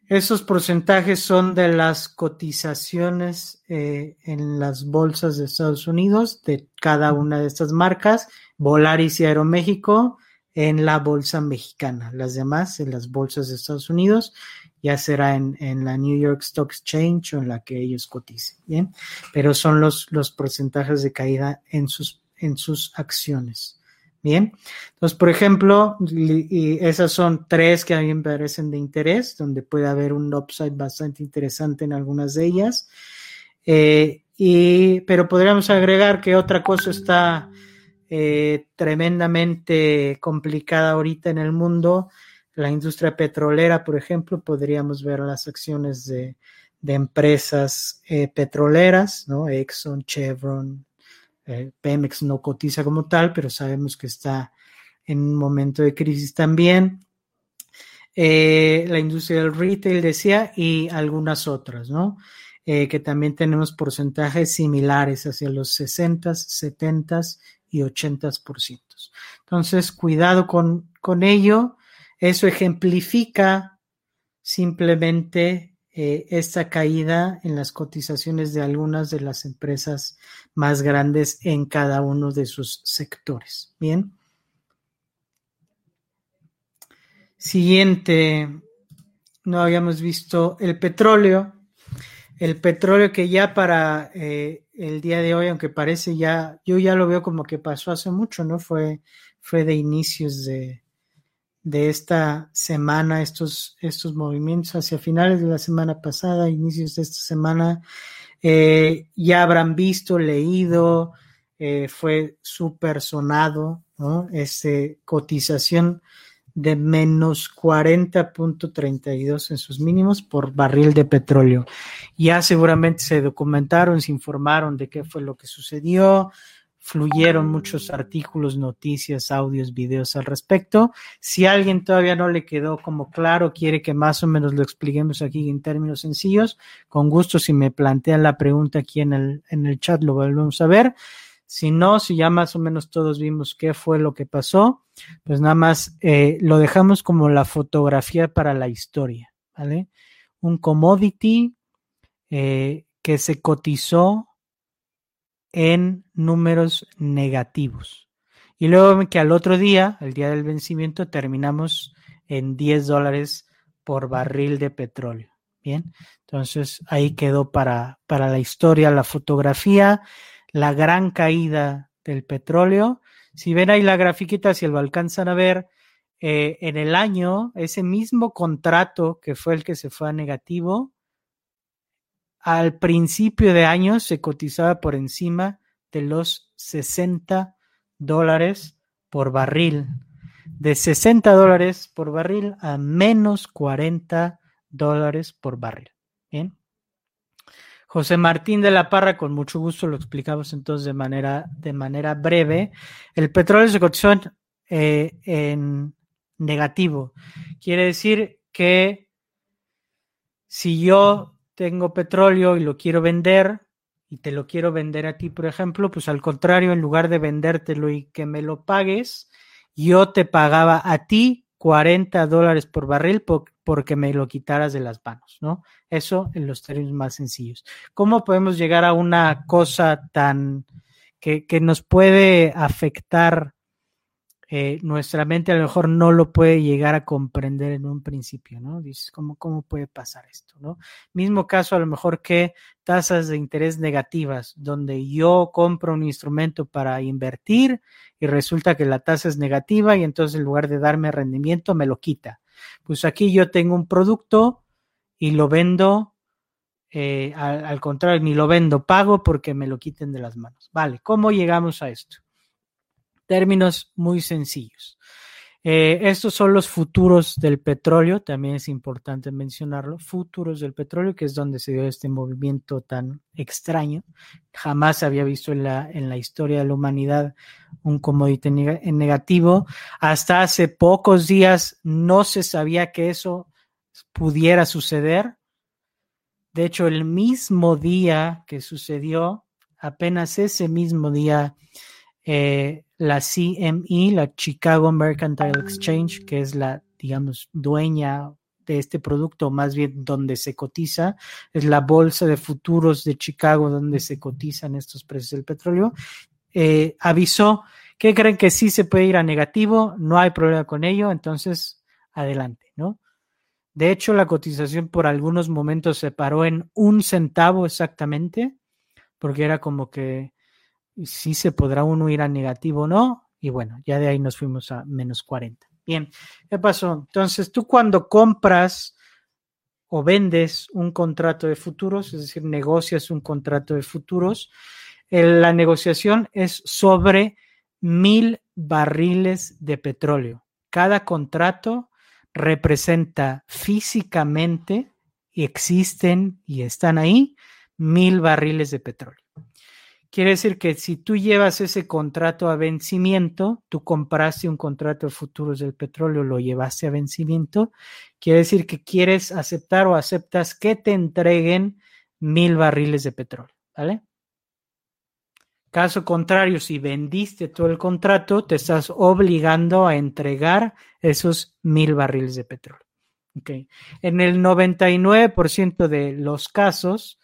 Esos porcentajes son de las cotizaciones eh, en las bolsas de Estados Unidos de cada una de estas marcas, Volaris y Aeroméxico en la bolsa mexicana, las demás en las bolsas de Estados Unidos, ya será en, la New York Stock Exchange o en la que ellos coticen, ¿bien? Pero son los, los porcentajes de caída en sus, en sus acciones. Bien, entonces, por ejemplo, y esas son tres que a mí me parecen de interés, donde puede haber un upside bastante interesante en algunas de ellas. Eh, y, pero podríamos agregar que otra cosa está eh, tremendamente complicada ahorita en el mundo. La industria petrolera, por ejemplo, podríamos ver las acciones de, de empresas eh, petroleras, ¿no? Exxon, Chevron, eh, Pemex no cotiza como tal, pero sabemos que está en un momento de crisis también. Eh, la industria del retail decía y algunas otras, ¿no? Eh, que también tenemos porcentajes similares hacia los 60, 70 y 80%. Entonces, cuidado con, con ello. Eso ejemplifica simplemente eh, esta caída en las cotizaciones de algunas de las empresas más grandes en cada uno de sus sectores. Bien. Siguiente, no habíamos visto el petróleo. El petróleo que ya para eh, el día de hoy, aunque parece ya, yo ya lo veo como que pasó hace mucho, ¿no? Fue, fue de inicios de, de esta semana, estos, estos movimientos hacia finales de la semana pasada, inicios de esta semana, eh, ya habrán visto, leído, eh, fue súper sonado, ¿no? Este, cotización de menos 40.32 en sus mínimos por barril de petróleo. Ya seguramente se documentaron, se informaron de qué fue lo que sucedió, fluyeron muchos artículos, noticias, audios, videos al respecto. Si alguien todavía no le quedó como claro, quiere que más o menos lo expliquemos aquí en términos sencillos, con gusto si me plantean la pregunta aquí en el, en el chat lo volvemos a ver. Si no, si ya más o menos todos vimos qué fue lo que pasó, pues nada más eh, lo dejamos como la fotografía para la historia, ¿vale? Un commodity eh, que se cotizó en números negativos. Y luego que al otro día, el día del vencimiento, terminamos en 10 dólares por barril de petróleo. Bien, entonces ahí quedó para, para la historia la fotografía la gran caída del petróleo. Si ven ahí la grafiquita, si lo alcanzan a ver, eh, en el año, ese mismo contrato que fue el que se fue a negativo, al principio de año se cotizaba por encima de los 60 dólares por barril. De 60 dólares por barril a menos 40 dólares por barril. Bien. José Martín de la Parra, con mucho gusto lo explicamos entonces de manera, de manera breve. El petróleo se cotizó en, eh, en negativo. Quiere decir que si yo tengo petróleo y lo quiero vender y te lo quiero vender a ti, por ejemplo, pues al contrario, en lugar de vendértelo y que me lo pagues, yo te pagaba a ti 40 dólares por barril porque me lo quitaras de las manos, ¿no? Eso en los términos más sencillos. ¿Cómo podemos llegar a una cosa tan que, nos puede afectar eh, nuestra mente a lo mejor no lo puede llegar a comprender en un principio, ¿no? Dices, ¿cómo, ¿cómo puede pasar esto, ¿no? Mismo caso a lo mejor que tasas de interés negativas, donde yo compro un instrumento para invertir y resulta que la tasa es negativa y entonces en lugar de darme rendimiento me lo quita. Pues aquí yo tengo un producto y lo vendo, eh, al, contrario, ni lo vendo, pago porque me lo quiten de las manos. Vale, ¿cómo llegamos a esto? Términos muy sencillos. Eh, estos son los futuros del petróleo, también es importante mencionarlo, futuros del petróleo, que es donde se dio este movimiento tan extraño. Jamás había visto en la, en la historia de la humanidad un commodity en negativo. Hasta hace pocos días no se sabía que eso pudiera suceder. De hecho, el mismo día que sucedió, apenas ese mismo día, eh, la CME, la Chicago Mercantile Exchange, que es la, digamos, dueña de este producto, más bien donde se cotiza, es la bolsa de futuros de Chicago donde se cotizan estos precios del petróleo, eh, avisó que creen que sí se puede ir a negativo, no hay problema con ello, entonces adelante, ¿no? De hecho, la cotización por algunos momentos se paró en un centavo exactamente, porque era como que si se podrá uno ir a negativo o no, y bueno, ya de ahí nos fuimos a menos 40. Bien, ¿qué pasó? Entonces, tú cuando compras o vendes un contrato de futuros, es decir, negocias un contrato de futuros, la negociación es sobre mil barriles de petróleo. Cada contrato representa físicamente y existen y están ahí mil barriles de petróleo. Quiere decir que si tú llevas ese contrato a vencimiento, tú compraste un contrato de futuros del petróleo, lo llevaste a vencimiento, quiere decir que quieres aceptar o aceptas que te entreguen mil barriles de petróleo, ¿vale? Caso contrario, si vendiste todo el contrato, te estás obligando a entregar esos mil barriles de petróleo. Okay. En el 99% de los casos,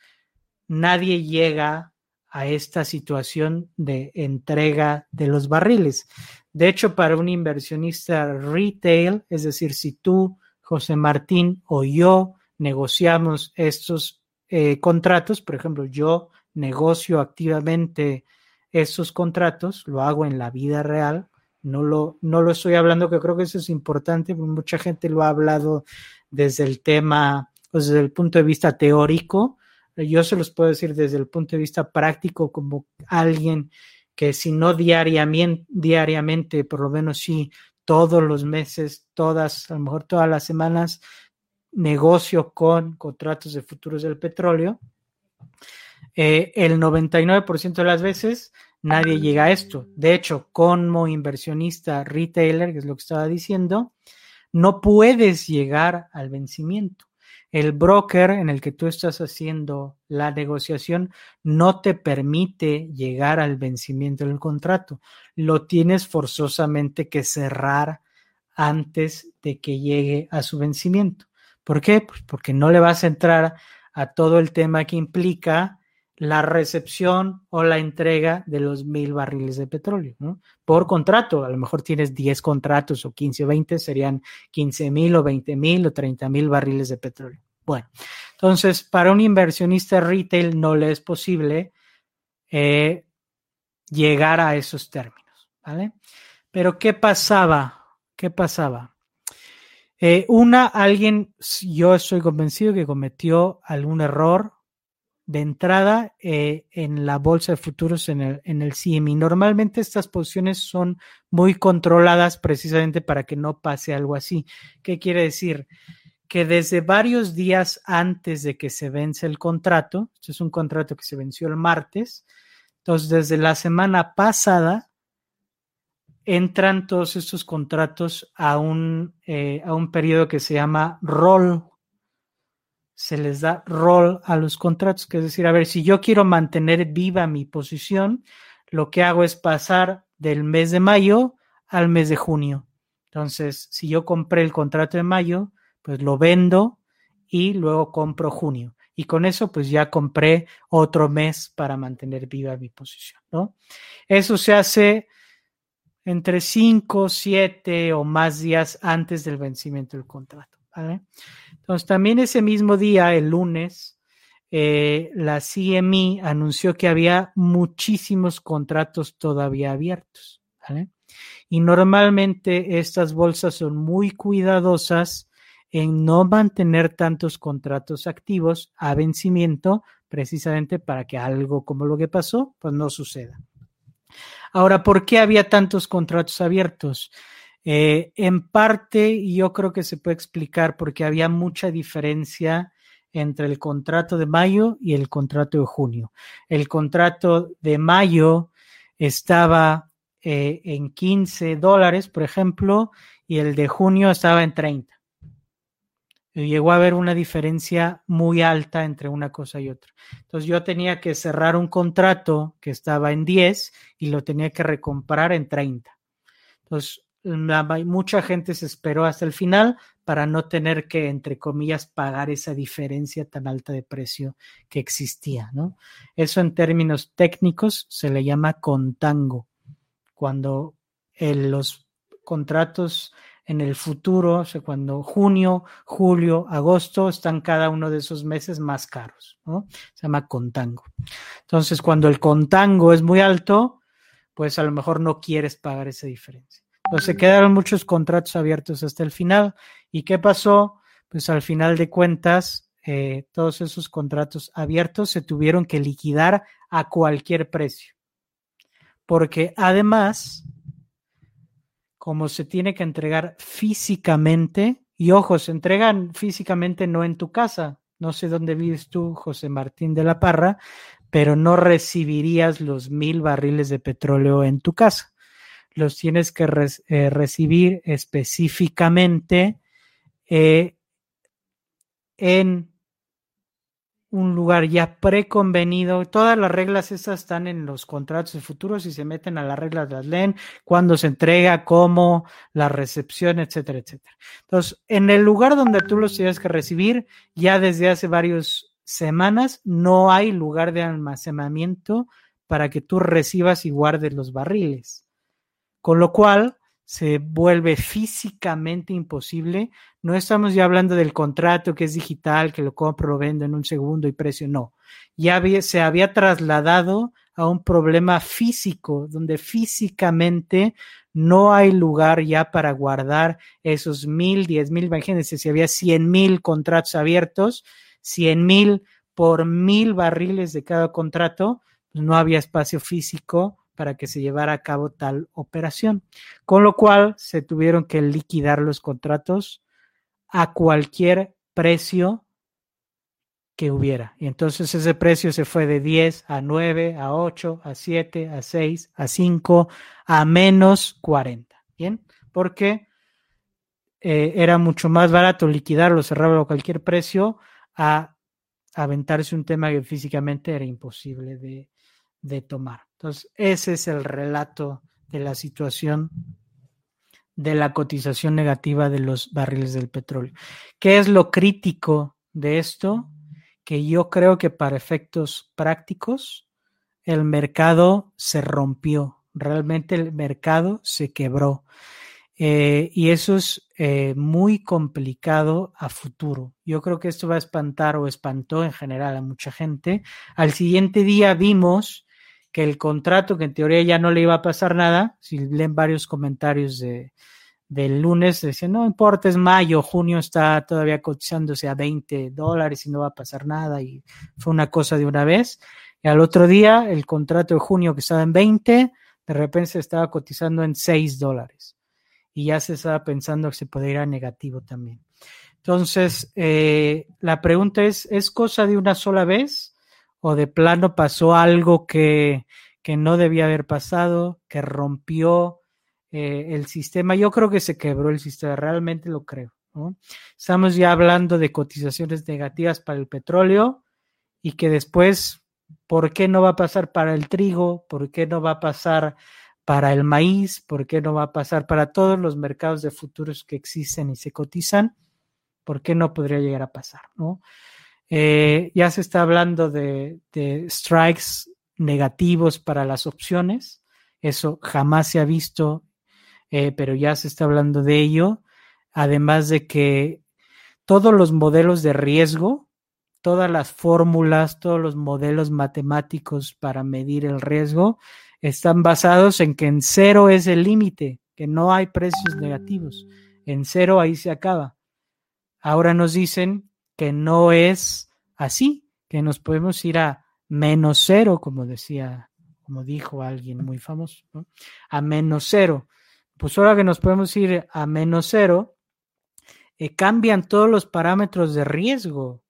nadie llega a esta situación de entrega de los barriles. De hecho, para un inversionista retail, es decir, si tú, José Martín o yo negociamos estos eh, contratos, por ejemplo, yo negocio activamente esos contratos, lo hago en la vida real, no lo, no lo estoy hablando, que creo que eso es importante, mucha gente lo ha hablado desde el tema, pues desde el punto de vista teórico, Yo se los puedo decir desde el punto de vista práctico como alguien que si no diariamente, diariamente, por lo menos sí todos los meses, todas, a lo mejor todas las semanas, negocio con contratos de futuros del petróleo, eh, el 99% de las veces nadie llega a esto. De hecho, como inversionista retailer, que es lo que estaba diciendo, no puedes llegar al vencimiento. El broker en el que tú estás haciendo la negociación no te permite llegar al vencimiento del contrato. Lo tienes forzosamente que cerrar antes de que llegue a su vencimiento. ¿Por qué? Pues porque no le vas a entrar a todo el tema que implica la recepción o la entrega de los mil barriles de petróleo. Por contrato, a lo mejor tienes 10 contratos o 15 o 20, serían 15 mil o 20 mil o 30 mil barriles de petróleo. Bueno, entonces para un inversionista retail no le es posible eh, llegar a esos términos, ¿vale? Pero ¿qué pasaba? ¿Qué pasaba? Eh, una, alguien, yo estoy convencido que cometió algún error de entrada eh, en la bolsa de futuros en el, en el CME. Normalmente estas posiciones son muy controladas precisamente para que no pase algo así. ¿Qué quiere decir? Que desde varios días antes de que se vence el contrato, este es un contrato que se venció el martes, entonces desde la semana pasada entran todos estos contratos a un, eh, a un periodo que se llama roll se les da rol a los contratos, que es decir, a ver, si yo quiero mantener viva mi posición, lo que hago es pasar del mes de mayo al mes de junio. Entonces, si yo compré el contrato de mayo, pues lo vendo y luego compro junio. Y con eso, pues ya compré otro mes para mantener viva mi posición, ¿no? Eso se hace entre 5, 7 o más días antes del vencimiento del contrato. Entonces, también ese mismo día, el lunes, eh, la CME anunció que había muchísimos contratos todavía abiertos. Y normalmente estas bolsas son muy cuidadosas en no mantener tantos contratos activos a vencimiento, precisamente para que algo como lo que pasó, pues no suceda. Ahora, ¿por qué había tantos contratos abiertos? Eh, en parte, yo creo que se puede explicar porque había mucha diferencia entre el contrato de mayo y el contrato de junio. El contrato de mayo estaba eh, en 15 dólares, por ejemplo, y el de junio estaba en 30. Llegó a haber una diferencia muy alta entre una cosa y otra. Entonces yo tenía que cerrar un contrato que estaba en 10 y lo tenía que recomprar en 30. Entonces mucha gente se esperó hasta el final para no tener que, entre comillas, pagar esa diferencia tan alta de precio que existía, ¿no? Eso en términos técnicos se le llama contango, cuando los contratos en el futuro, o sea, cuando junio, julio, agosto están cada uno de esos meses más caros, ¿no? Se llama contango. Entonces, cuando el contango es muy alto, pues a lo mejor no quieres pagar esa diferencia. Pues se quedaron muchos contratos abiertos hasta el final. ¿Y qué pasó? Pues al final de cuentas, eh, todos esos contratos abiertos se tuvieron que liquidar a cualquier precio. Porque además, como se tiene que entregar físicamente, y ojo, se entregan físicamente no en tu casa. No sé dónde vives tú, José Martín de la Parra, pero no recibirías los mil barriles de petróleo en tu casa los tienes que eh, recibir específicamente eh, en un lugar ya preconvenido. Todas las reglas esas están en los contratos de futuros y se meten a las reglas, de las leen, cuándo se entrega, cómo, la recepción, etcétera, etcétera. Entonces, en el lugar donde tú los tienes que recibir, ya desde hace varias semanas, no hay lugar de almacenamiento para que tú recibas y guardes los barriles con lo cual se vuelve físicamente imposible. No estamos ya hablando del contrato que es digital, que lo compro, lo vendo en un segundo y precio, no. Ya se había trasladado a un problema físico, donde físicamente no hay lugar ya para guardar esos mil, diez mil, imagínense, si había cien mil contratos abiertos, cien mil por mil barriles de cada contrato, pues no había espacio físico para que se llevara a cabo tal operación, con lo cual se tuvieron que liquidar los contratos a cualquier precio que hubiera. Y entonces ese precio se fue de 10 a 9, a 8, a 7, a 6, a 5, a menos 40. ¿Bien? Porque eh, era mucho más barato liquidarlo, cerrarlo a cualquier precio, a aventarse un tema que físicamente era imposible de, de tomar. Entonces, ese es el relato de la situación de la cotización negativa de los barriles del petróleo. ¿Qué es lo crítico de esto? que yo creo que para efectos prácticos el mercado se rompió, realmente el mercado se quebró. Eh, y eso es eh, muy complicado a futuro. Yo creo que esto va a espantar o espantó en general a mucha gente. Al siguiente día vimos que el contrato, que en teoría ya no le iba a pasar nada, si leen varios comentarios de, del lunes, decía, no importa, es mayo, junio está todavía cotizándose a 20 dólares y no va a pasar nada y fue una cosa de una vez. Y al otro día, el contrato de junio que estaba en 20, de repente se estaba cotizando en 6 dólares y ya se estaba pensando que se podría ir a negativo también. Entonces, eh, la pregunta es, ¿es cosa de una sola vez o de plano pasó algo que, que no debía haber pasado, que rompió eh, el sistema. Yo creo que se quebró el sistema, realmente lo creo. Estamos ya hablando de cotizaciones negativas para el petróleo y que después, ¿por qué no va a pasar para el trigo? ¿Por qué no va a pasar para el maíz? ¿Por qué no va a pasar para todos los mercados de futuros que existen y se cotizan? ¿Por qué no podría llegar a pasar? ¿no? Eh, ya se está hablando de, strikes negativos para las opciones. Eso jamás se ha visto eh, pero ya se está hablando de ello. Además de que todos los modelos de riesgo, todas las fórmulas, todos los modelos matemáticos para medir el riesgo están basados en que en cero es el límite, que no hay precios negativos. En cero ahí se acaba. Ahora nos dicen que no es así, que nos podemos ir a menos cero, como decía, como dijo alguien muy famoso, a menos cero pues ahora que nos podemos ir a menos cero, eh, cambian todos los parámetros de riesgo,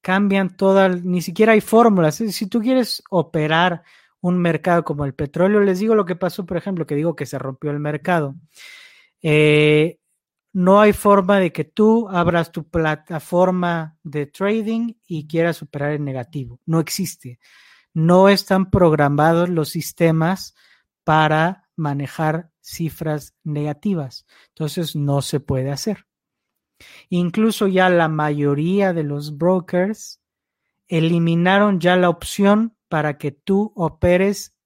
cambian todas, ni siquiera hay fórmulas. Si tú quieres operar un mercado como el petróleo, les digo lo que pasó, por ejemplo, que digo que se rompió el mercado. Eh, no hay forma de que tú abras tu plataforma de trading y quieras operar en negativo. No existe. No están programados los sistemas para manejar cifras negativas. Entonces no se puede hacer. Incluso ya la mayoría de los brokers eliminaron ya la opción para que tú operes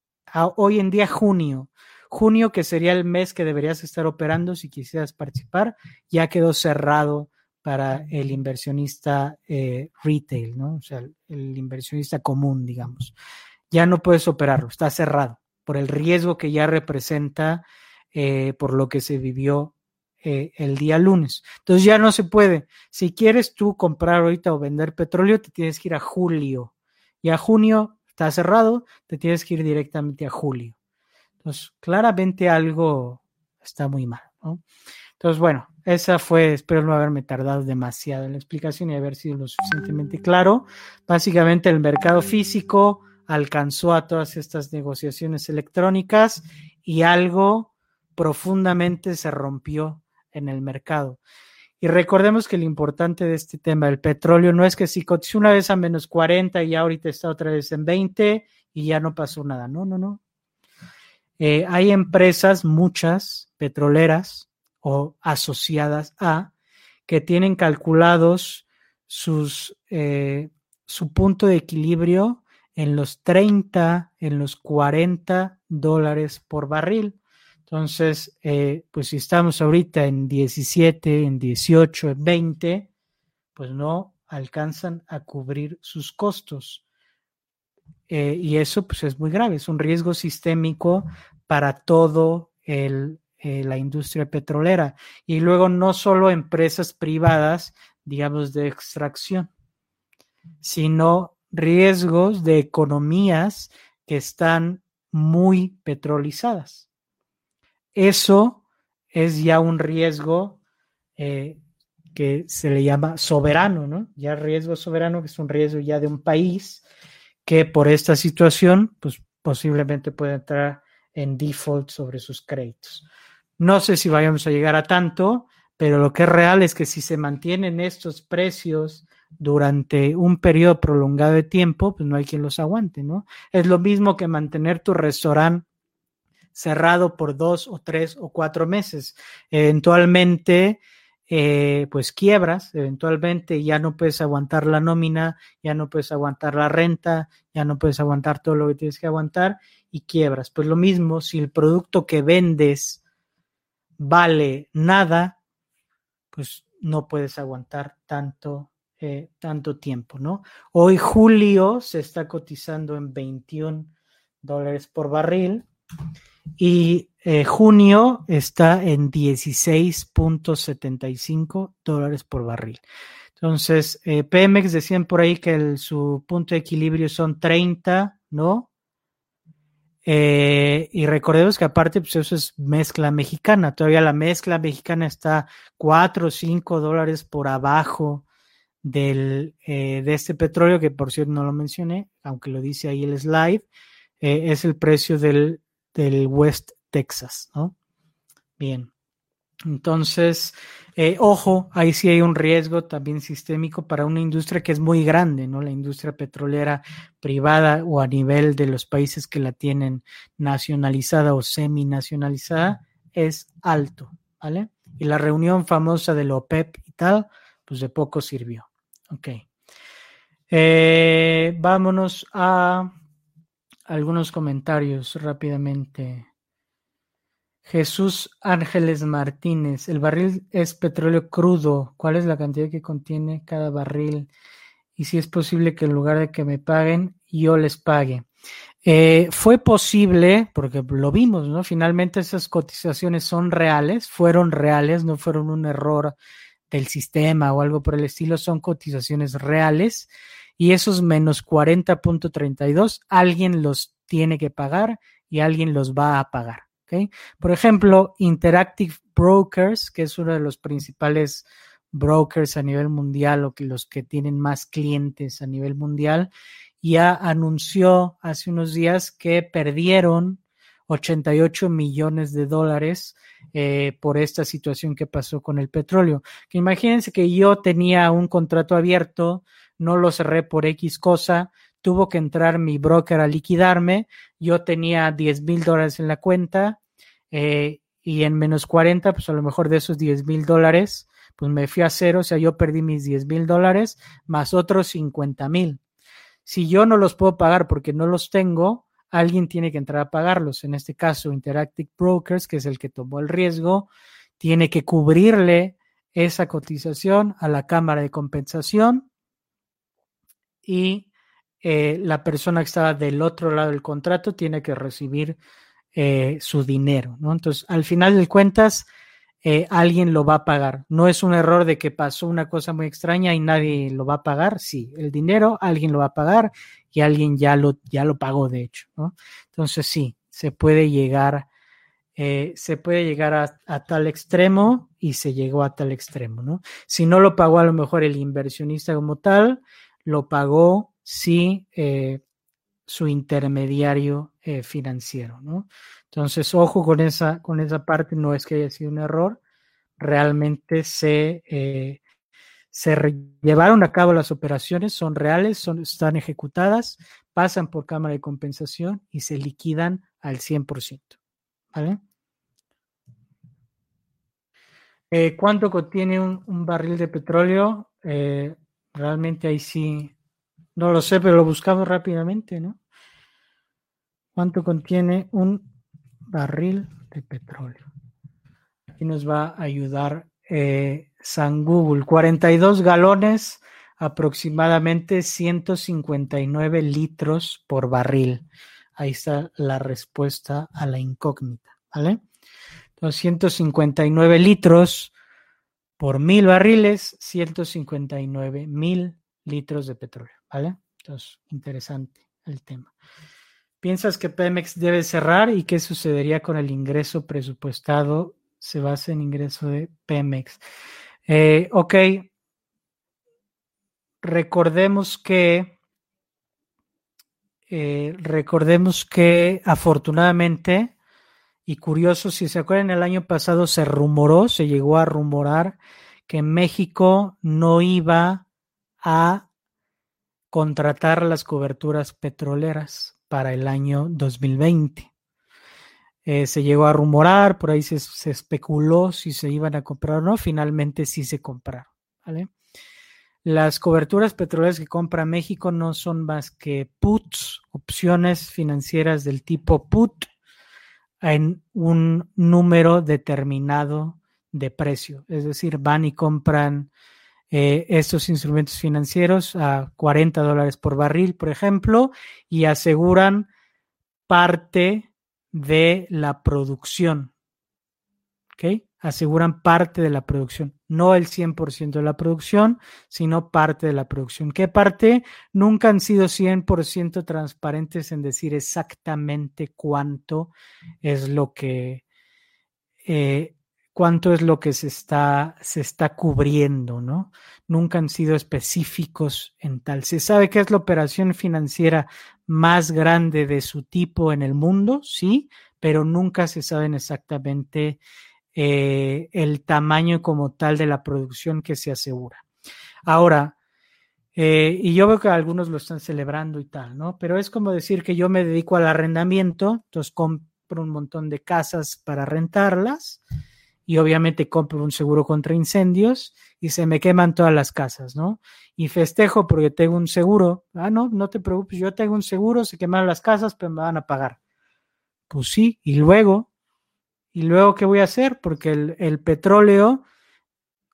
hoy en día junio. Junio, que sería el mes que deberías estar operando si quisieras participar, ya quedó cerrado para el inversionista eh, retail, ¿no? O sea, el inversionista común, digamos. Ya no puedes operarlo, está cerrado por el riesgo que ya representa eh, por lo que se vivió eh, el día lunes. Entonces ya no se puede. Si quieres tú comprar ahorita o vender petróleo, te tienes que ir a julio. Y a junio está cerrado, te tienes que ir directamente a julio. Entonces, claramente algo está muy mal. Entonces, bueno, esa fue, espero no haberme tardado demasiado en la explicación y haber sido lo suficientemente claro. Básicamente el mercado físico alcanzó a todas estas negociaciones electrónicas y algo profundamente se rompió en el mercado. Y recordemos que lo importante de este tema del petróleo no es que si cotizó una vez a menos 40 y ahorita está otra vez en 20 y ya no pasó nada. No, no, no. Eh, hay empresas, muchas petroleras o asociadas a, que tienen calculados sus, eh, su punto de equilibrio en los 30, en los 40 dólares por barril. Entonces, eh, pues si estamos ahorita en 17, en 18, en 20, pues no alcanzan a cubrir sus costos. Eh, y eso pues es muy grave, es un riesgo sistémico para todo el, eh, la industria petrolera. Y luego no solo empresas privadas, digamos, de extracción. sino riesgos de economías que están muy petrolizadas. Eso es ya un riesgo eh, que se le llama soberano, ¿no? Ya riesgo soberano, que es un riesgo ya de un país que por esta situación, pues posiblemente puede entrar en default sobre sus créditos. No sé si vayamos a llegar a tanto, pero lo que es real es que si se mantienen estos precios durante un periodo prolongado de tiempo, pues no hay quien los aguante, ¿no? Es lo mismo que mantener tu restaurante cerrado por dos o tres o cuatro meses. Eventualmente, eh, pues quiebras, eventualmente ya no puedes aguantar la nómina, ya no puedes aguantar la renta, ya no puedes aguantar todo lo que tienes que aguantar y quiebras. Pues lo mismo, si el producto que vendes vale nada, pues no puedes aguantar tanto, eh, tanto tiempo, ¿no? Hoy julio se está cotizando en 21 dólares por barril y eh, junio está en 16.75 dólares por barril. Entonces, eh, Pemex decían por ahí que su punto de equilibrio son 30, ¿no? Eh, y recordemos que aparte, pues eso es mezcla mexicana. Todavía la mezcla mexicana está 4 o 5 dólares por abajo del, de este petróleo, que por cierto no lo mencioné, aunque lo dice ahí el slide, es el precio del del West Texas, ¿no? Bien. Entonces, eh, ojo, ahí sí hay un riesgo también sistémico para una industria que es muy grande, ¿no? La industria petrolera privada o a nivel de los países que la tienen nacionalizada o semi-nacionalizada es alto, ¿vale? Y la reunión famosa de la OPEP y tal, pues de poco sirvió. Ok. Eh, vámonos a algunos comentarios rápidamente. Jesús Ángeles Martínez, el barril es petróleo crudo. ¿Cuál es la cantidad que contiene cada barril? Y si es posible que en lugar de que me paguen, yo les pague. Eh, fue posible, porque lo vimos, ¿no? Finalmente esas cotizaciones son reales, fueron reales, no fueron un error del sistema o algo por el estilo, son cotizaciones reales y esos menos 40.32 alguien los tiene que pagar y alguien los va a pagar. ¿Okay? Por ejemplo, Interactive Brokers, que es uno de los principales brokers a nivel mundial o que los que tienen más clientes a nivel mundial, ya anunció hace unos días que perdieron 88 millones de dólares eh, por esta situación que pasó con el petróleo. Que imagínense que yo tenía un contrato abierto no lo cerré por X cosa, tuvo que entrar mi broker a liquidarme, yo tenía 10 mil dólares en la cuenta eh, y en menos 40, pues a lo mejor de esos 10 mil dólares, pues me fui a cero, o sea, yo perdí mis 10 mil dólares más otros 50 mil. Si yo no los puedo pagar porque no los tengo, alguien tiene que entrar a pagarlos. En este caso, Interactive Brokers, que es el que tomó el riesgo, tiene que cubrirle esa cotización a la cámara de compensación y eh, la persona que estaba del otro lado del contrato tiene que recibir eh, su dinero, ¿no? Entonces, al final de cuentas, eh, alguien lo va a pagar. No es un error de que pasó una cosa muy extraña y nadie lo va a pagar. Sí, el dinero alguien lo va a pagar y alguien ya lo, ya lo pagó, de hecho, ¿no? Entonces, sí, se puede llegar, se puede llegar a, tal extremo y se llegó a tal extremo, ¿no? Si no lo pagó a lo mejor el inversionista como tal, lo pagó sí eh, su intermediario eh, financiero, ¿no? Entonces, ojo con esa, con esa parte, no es que haya sido un error, realmente se, eh, se llevaron a cabo las operaciones, son reales, son, están ejecutadas, pasan por cámara de compensación y se liquidan al 100%. ¿Vale? ¿Cuánto contiene un, barril de petróleo? Realmente ahí sí, no lo sé, pero lo buscamos rápidamente, ¿no? ¿Cuánto contiene un barril de petróleo? Aquí nos va a ayudar eh, San Google. 42 galones, aproximadamente 159 litros por barril. Ahí está la respuesta a la incógnita, ¿vale? Entonces, 159 litros por mil barriles, 159 mil litros de petróleo, ¿vale? Entonces, interesante el tema. ¿Piensas que Pemex debe cerrar y qué sucedería con el ingreso presupuestado? Se basa en ingreso de Pemex. Eh, ok. Recordemos que eh, recordemos que afortunadamente y curioso, si se acuerdan, el año pasado se rumoró, se llegó a rumorar que México no iba a contratar las coberturas petroleras para el año 2020. Eh, se llegó a rumorar, por ahí se, especuló si se iban a comprar o no, finalmente sí se compraron. Las coberturas petroleras que compra México no son más que puts, opciones financieras del tipo put en un número determinado de precio. Es decir, van y compran eh, estos instrumentos financieros a 40 dólares por barril, por ejemplo, y aseguran parte de la producción. ¿Ok? Aseguran parte de la producción, no el 100% de la producción, sino parte de la producción. ¿Qué parte? Nunca han sido 100% transparentes en decir exactamente cuánto es lo que eh, cuánto es lo que se está, se está cubriendo, ¿no? Nunca han sido específicos en tal. Se sabe que es la operación financiera más grande de su tipo en el mundo, sí, pero nunca se saben exactamente eh, el tamaño como tal de la producción que se asegura. Ahora, eh, y yo veo que algunos lo están celebrando y tal, ¿no? Pero es como decir que yo me dedico al arrendamiento, entonces compro un montón de casas para rentarlas y obviamente compro un seguro contra incendios y se me queman todas las casas, ¿no? Y festejo porque tengo un seguro. Ah, no, no te preocupes, yo tengo un seguro, se queman las casas, pero me van a pagar. Pues sí, y luego, ¿y luego qué voy a hacer? Porque el, el petróleo,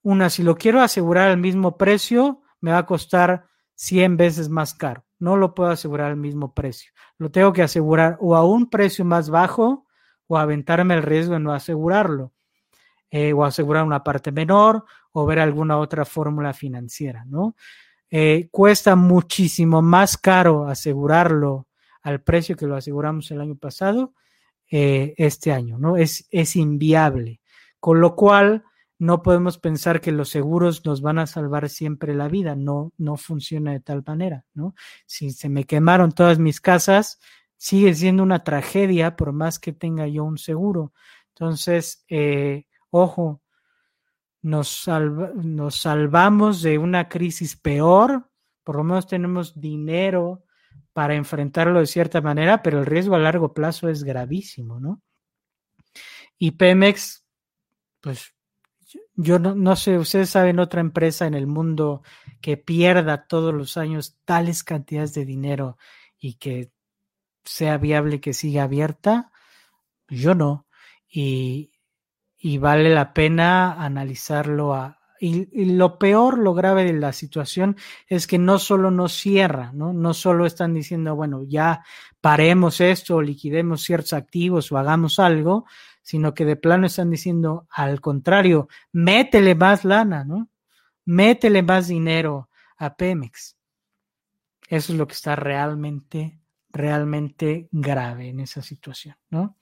una, si lo quiero asegurar al mismo precio, me va a costar 100 veces más caro. No lo puedo asegurar al mismo precio. Lo tengo que asegurar o a un precio más bajo o aventarme el riesgo de no asegurarlo. Eh, o asegurar una parte menor o ver alguna otra fórmula financiera, ¿no? Eh, cuesta muchísimo más caro asegurarlo al precio que lo aseguramos el año pasado eh, este año, ¿no? Es, es inviable. Con lo cual, no podemos pensar que los seguros nos van a salvar siempre la vida, no, no funciona de tal manera, ¿no? Si se me quemaron todas mis casas, sigue siendo una tragedia por más que tenga yo un seguro. Entonces, Ojo, nos, salvamos de una crisis peor, por lo menos tenemos dinero para enfrentarlo de cierta manera, pero el riesgo a largo plazo es gravísimo, ¿no? Y Pemex, pues yo no, no, sé, ustedes saben otra empresa en el mundo que pierda todos los años tales cantidades de dinero y que sea viable que siga abierta, yo no. Y, y vale la pena analizarlo a, y, lo peor, lo grave de la situación es que no solo no cierra, ¿no? No solo están diciendo, bueno, ya paremos esto liquidemos ciertos activos o hagamos algo, sino que de plano están diciendo al contrario, métele más lana, ¿no? Métele más dinero a Pemex. Eso es lo que está realmente, realmente grave en esa situación, ¿no?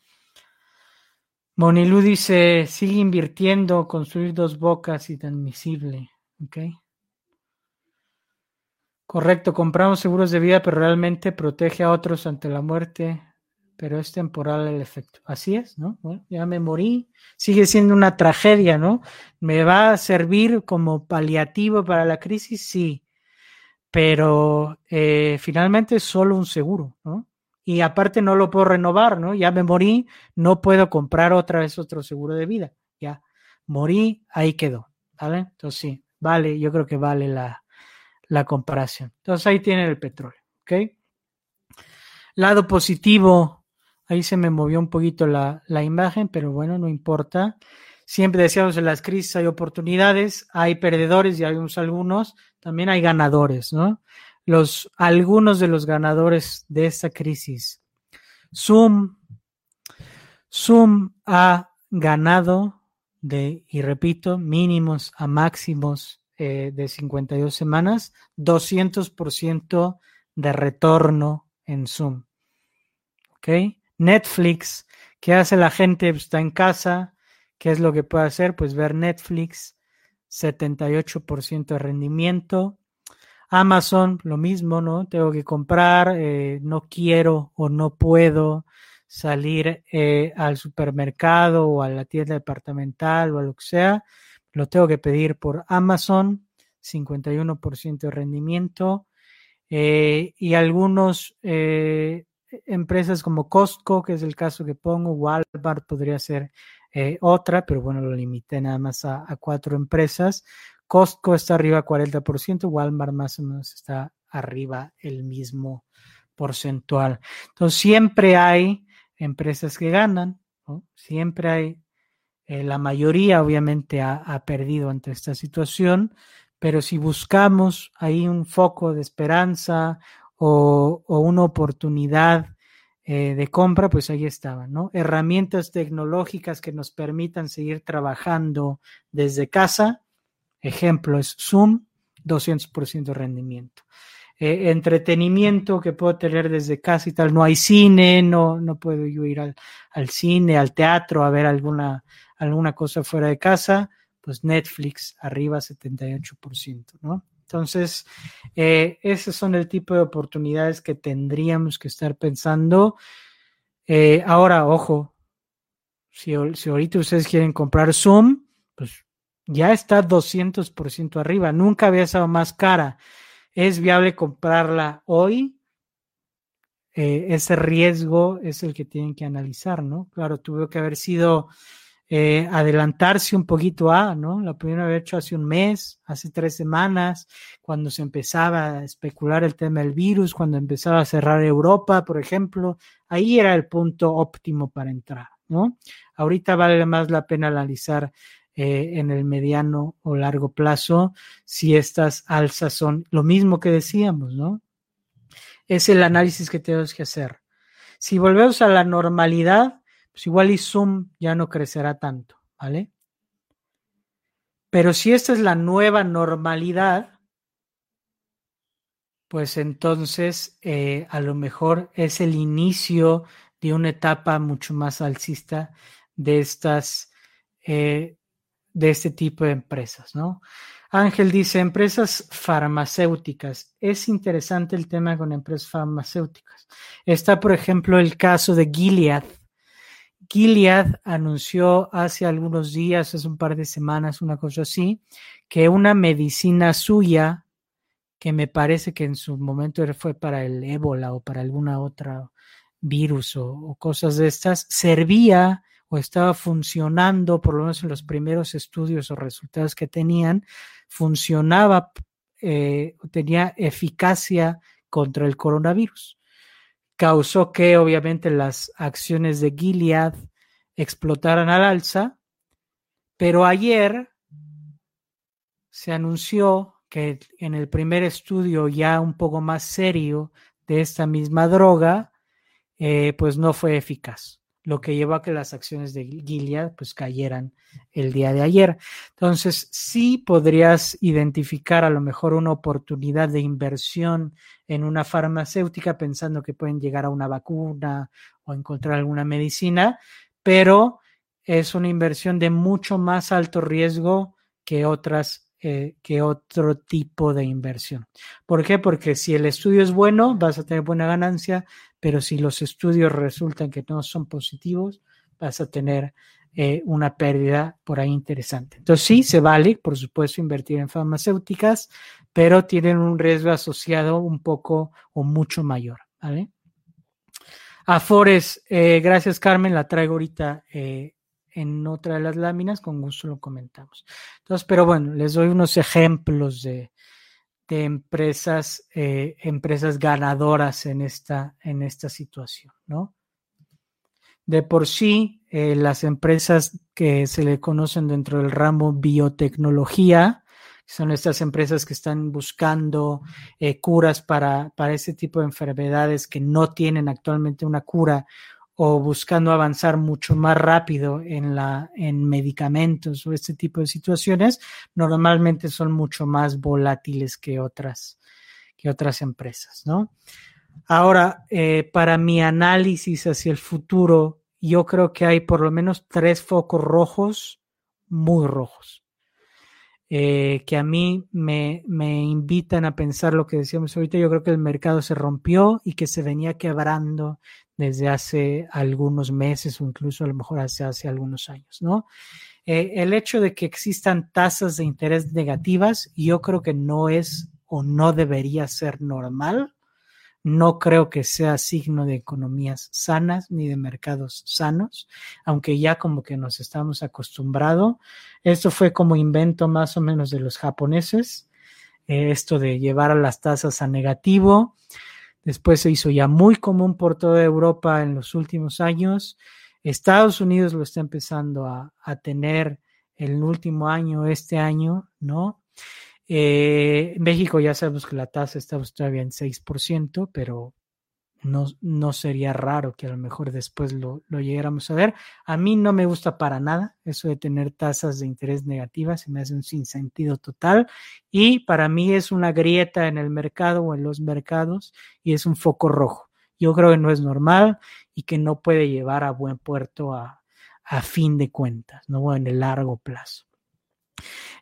Monilu dice, sigue invirtiendo, construir dos bocas y transmisible. ¿Ok? Correcto, compramos seguros de vida, pero realmente protege a otros ante la muerte, pero es temporal el efecto. Así es, ¿no? Bueno, ya me morí, sigue siendo una tragedia, ¿no? ¿Me va a servir como paliativo para la crisis? Sí, pero eh, finalmente es solo un seguro, ¿no? Y aparte no lo puedo renovar, ¿no? Ya me morí, no puedo comprar otra vez otro seguro de vida. Ya morí, ahí quedó, ¿vale? Entonces sí, vale, yo creo que vale la, la comparación. Entonces ahí tiene el petróleo, ¿ok? Lado positivo, ahí se me movió un poquito la, la imagen, pero bueno, no importa. Siempre decíamos en las crisis hay oportunidades, hay perdedores y hay unos algunos, también hay ganadores, ¿no? Los, algunos de los ganadores de esta crisis. Zoom, Zoom ha ganado de, y repito, mínimos a máximos eh, de 52 semanas, 200% de retorno en Zoom. ¿Ok? Netflix, ¿qué hace la gente? Pues, está en casa, ¿qué es lo que puede hacer? Pues ver Netflix, 78% de rendimiento. Amazon, lo mismo, ¿no? Tengo que comprar, eh, no quiero o no puedo salir eh, al supermercado o a la tienda departamental o a lo que sea, lo tengo que pedir por Amazon, 51% de rendimiento. Eh, y algunos eh, empresas como Costco, que es el caso que pongo, Walmart podría ser otra, pero bueno, lo limité nada más a, cuatro empresas. Costco está arriba 40%, Walmart más o menos está arriba el mismo porcentual. Entonces siempre hay empresas que ganan, siempre hay, eh, la mayoría obviamente ha, perdido ante esta situación, pero si buscamos ahí un foco de esperanza o, una oportunidad eh, de compra, pues ahí estaban, ¿no? Herramientas tecnológicas que nos permitan seguir trabajando desde casa. Ejemplo es Zoom, 200% de rendimiento. Eh, entretenimiento que puedo tener desde casa y tal. No hay cine, no, no puedo yo ir al, al, cine, al teatro, a ver alguna, alguna cosa fuera de casa, pues Netflix arriba 78%, ¿no? Entonces, eh, esos son el tipo de oportunidades que tendríamos que estar pensando. Eh, ahora, ojo, si, si ahorita ustedes quieren comprar Zoom, pues ya está 200% arriba, nunca había estado más cara. ¿Es viable comprarla hoy? Eh, ese riesgo es el que tienen que analizar, ¿no? Claro, tuvo que haber sido eh, adelantarse un poquito a, ¿no? La pudieron haber hecho hace un mes, hace tres semanas, cuando se empezaba a especular el tema del virus, cuando empezaba a cerrar Europa, por ejemplo, ahí era el punto óptimo para entrar, ¿no? Ahorita vale más la pena analizar eh, en el mediano o largo plazo si estas alzas son lo mismo que decíamos, ¿no? Es el análisis que tenemos que hacer. Si volvemos a la normalidad, pues igual y Zoom ya no crecerá tanto, ¿vale? Pero si esta es la nueva normalidad, pues entonces eh, a lo mejor es el inicio de una etapa mucho más alcista de estas eh, de este tipo de empresas, ¿no? Ángel dice, empresas farmacéuticas. Es interesante el tema con empresas farmacéuticas. Está, por ejemplo, el caso de Gilead. Gilead anunció hace algunos días, hace un par de semanas, una cosa así, que una medicina suya, que me parece que en su momento fue para el ébola o para alguna otra virus o, o cosas de estas, servía o estaba funcionando, por lo menos en los primeros estudios o resultados que tenían, funcionaba, eh, tenía eficacia contra el coronavirus. Causó que obviamente las acciones de Gilead explotaran al alza, pero ayer se anunció que en el primer estudio ya un poco más serio de esta misma droga, eh, pues no fue eficaz lo que llevó a que las acciones de Gilead pues cayeran el día de ayer. Entonces, sí podrías identificar a lo mejor una oportunidad de inversión en una farmacéutica pensando que pueden llegar a una vacuna o encontrar alguna medicina, pero es una inversión de mucho más alto riesgo que otras eh, que otro tipo de inversión. ¿Por qué? Porque si el estudio es bueno, vas a tener buena ganancia, pero si los estudios resultan que no son positivos, vas a tener eh, una pérdida por ahí interesante. Entonces sí, se vale, por supuesto, invertir en farmacéuticas, pero tienen un riesgo asociado un poco o mucho mayor. ¿vale? Afores, eh, gracias Carmen, la traigo ahorita eh, en otra de las láminas, con gusto lo comentamos. Entonces, pero bueno, les doy unos ejemplos de, de empresas, eh, empresas ganadoras en esta, en esta situación, ¿no? De por sí, eh, las empresas que se le conocen dentro del ramo biotecnología, son estas empresas que están buscando eh, curas para, para ese tipo de enfermedades que no tienen actualmente una cura o buscando avanzar mucho más rápido en, la, en medicamentos o este tipo de situaciones, normalmente son mucho más volátiles que otras, que otras empresas, ¿no? Ahora, eh, para mi análisis hacia el futuro, yo creo que hay por lo menos tres focos rojos, muy rojos, eh, que a mí me, me, invitan a pensar lo que decíamos ahorita. Yo creo que el mercado se rompió y que se venía quebrando desde hace algunos meses o incluso a lo mejor hace, hace algunos años, ¿no? Eh, el hecho de que existan tasas de interés negativas, yo creo que no es o no debería ser normal no creo que sea signo de economías sanas ni de mercados sanos, aunque ya como que nos estamos acostumbrado. Esto fue como invento más o menos de los japoneses, eh, esto de llevar a las tasas a negativo. Después se hizo ya muy común por toda Europa en los últimos años. Estados Unidos lo está empezando a, a tener el último año, este año, ¿no? Eh, México ya sabemos que la tasa está todavía en 6%, pero no, no sería raro que a lo mejor después lo, lo, llegáramos a ver. A mí no me gusta para nada eso de tener tasas de interés negativas, se me hace un sinsentido total y para mí es una grieta en el mercado o en los mercados y es un foco rojo. Yo creo que no es normal y que no puede llevar a buen puerto a, a fin de cuentas, no en el largo plazo.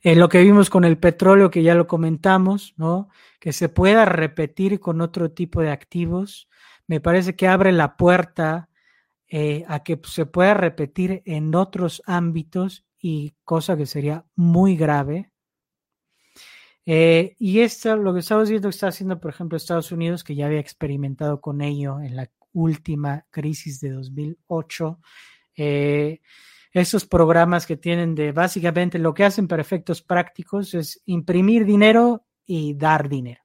Eh, lo que vimos con el petróleo, que ya lo comentamos, ¿no? Que se pueda repetir con otro tipo de activos, me parece que abre la puerta eh, a que se pueda repetir en otros ámbitos y cosa que sería muy grave. Eh, y esto, lo que estamos viendo que está haciendo, por ejemplo, Estados Unidos, que ya había experimentado con ello en la última crisis de 2008, eh, esos programas que tienen de básicamente lo que hacen para efectos prácticos es imprimir dinero y dar dinero.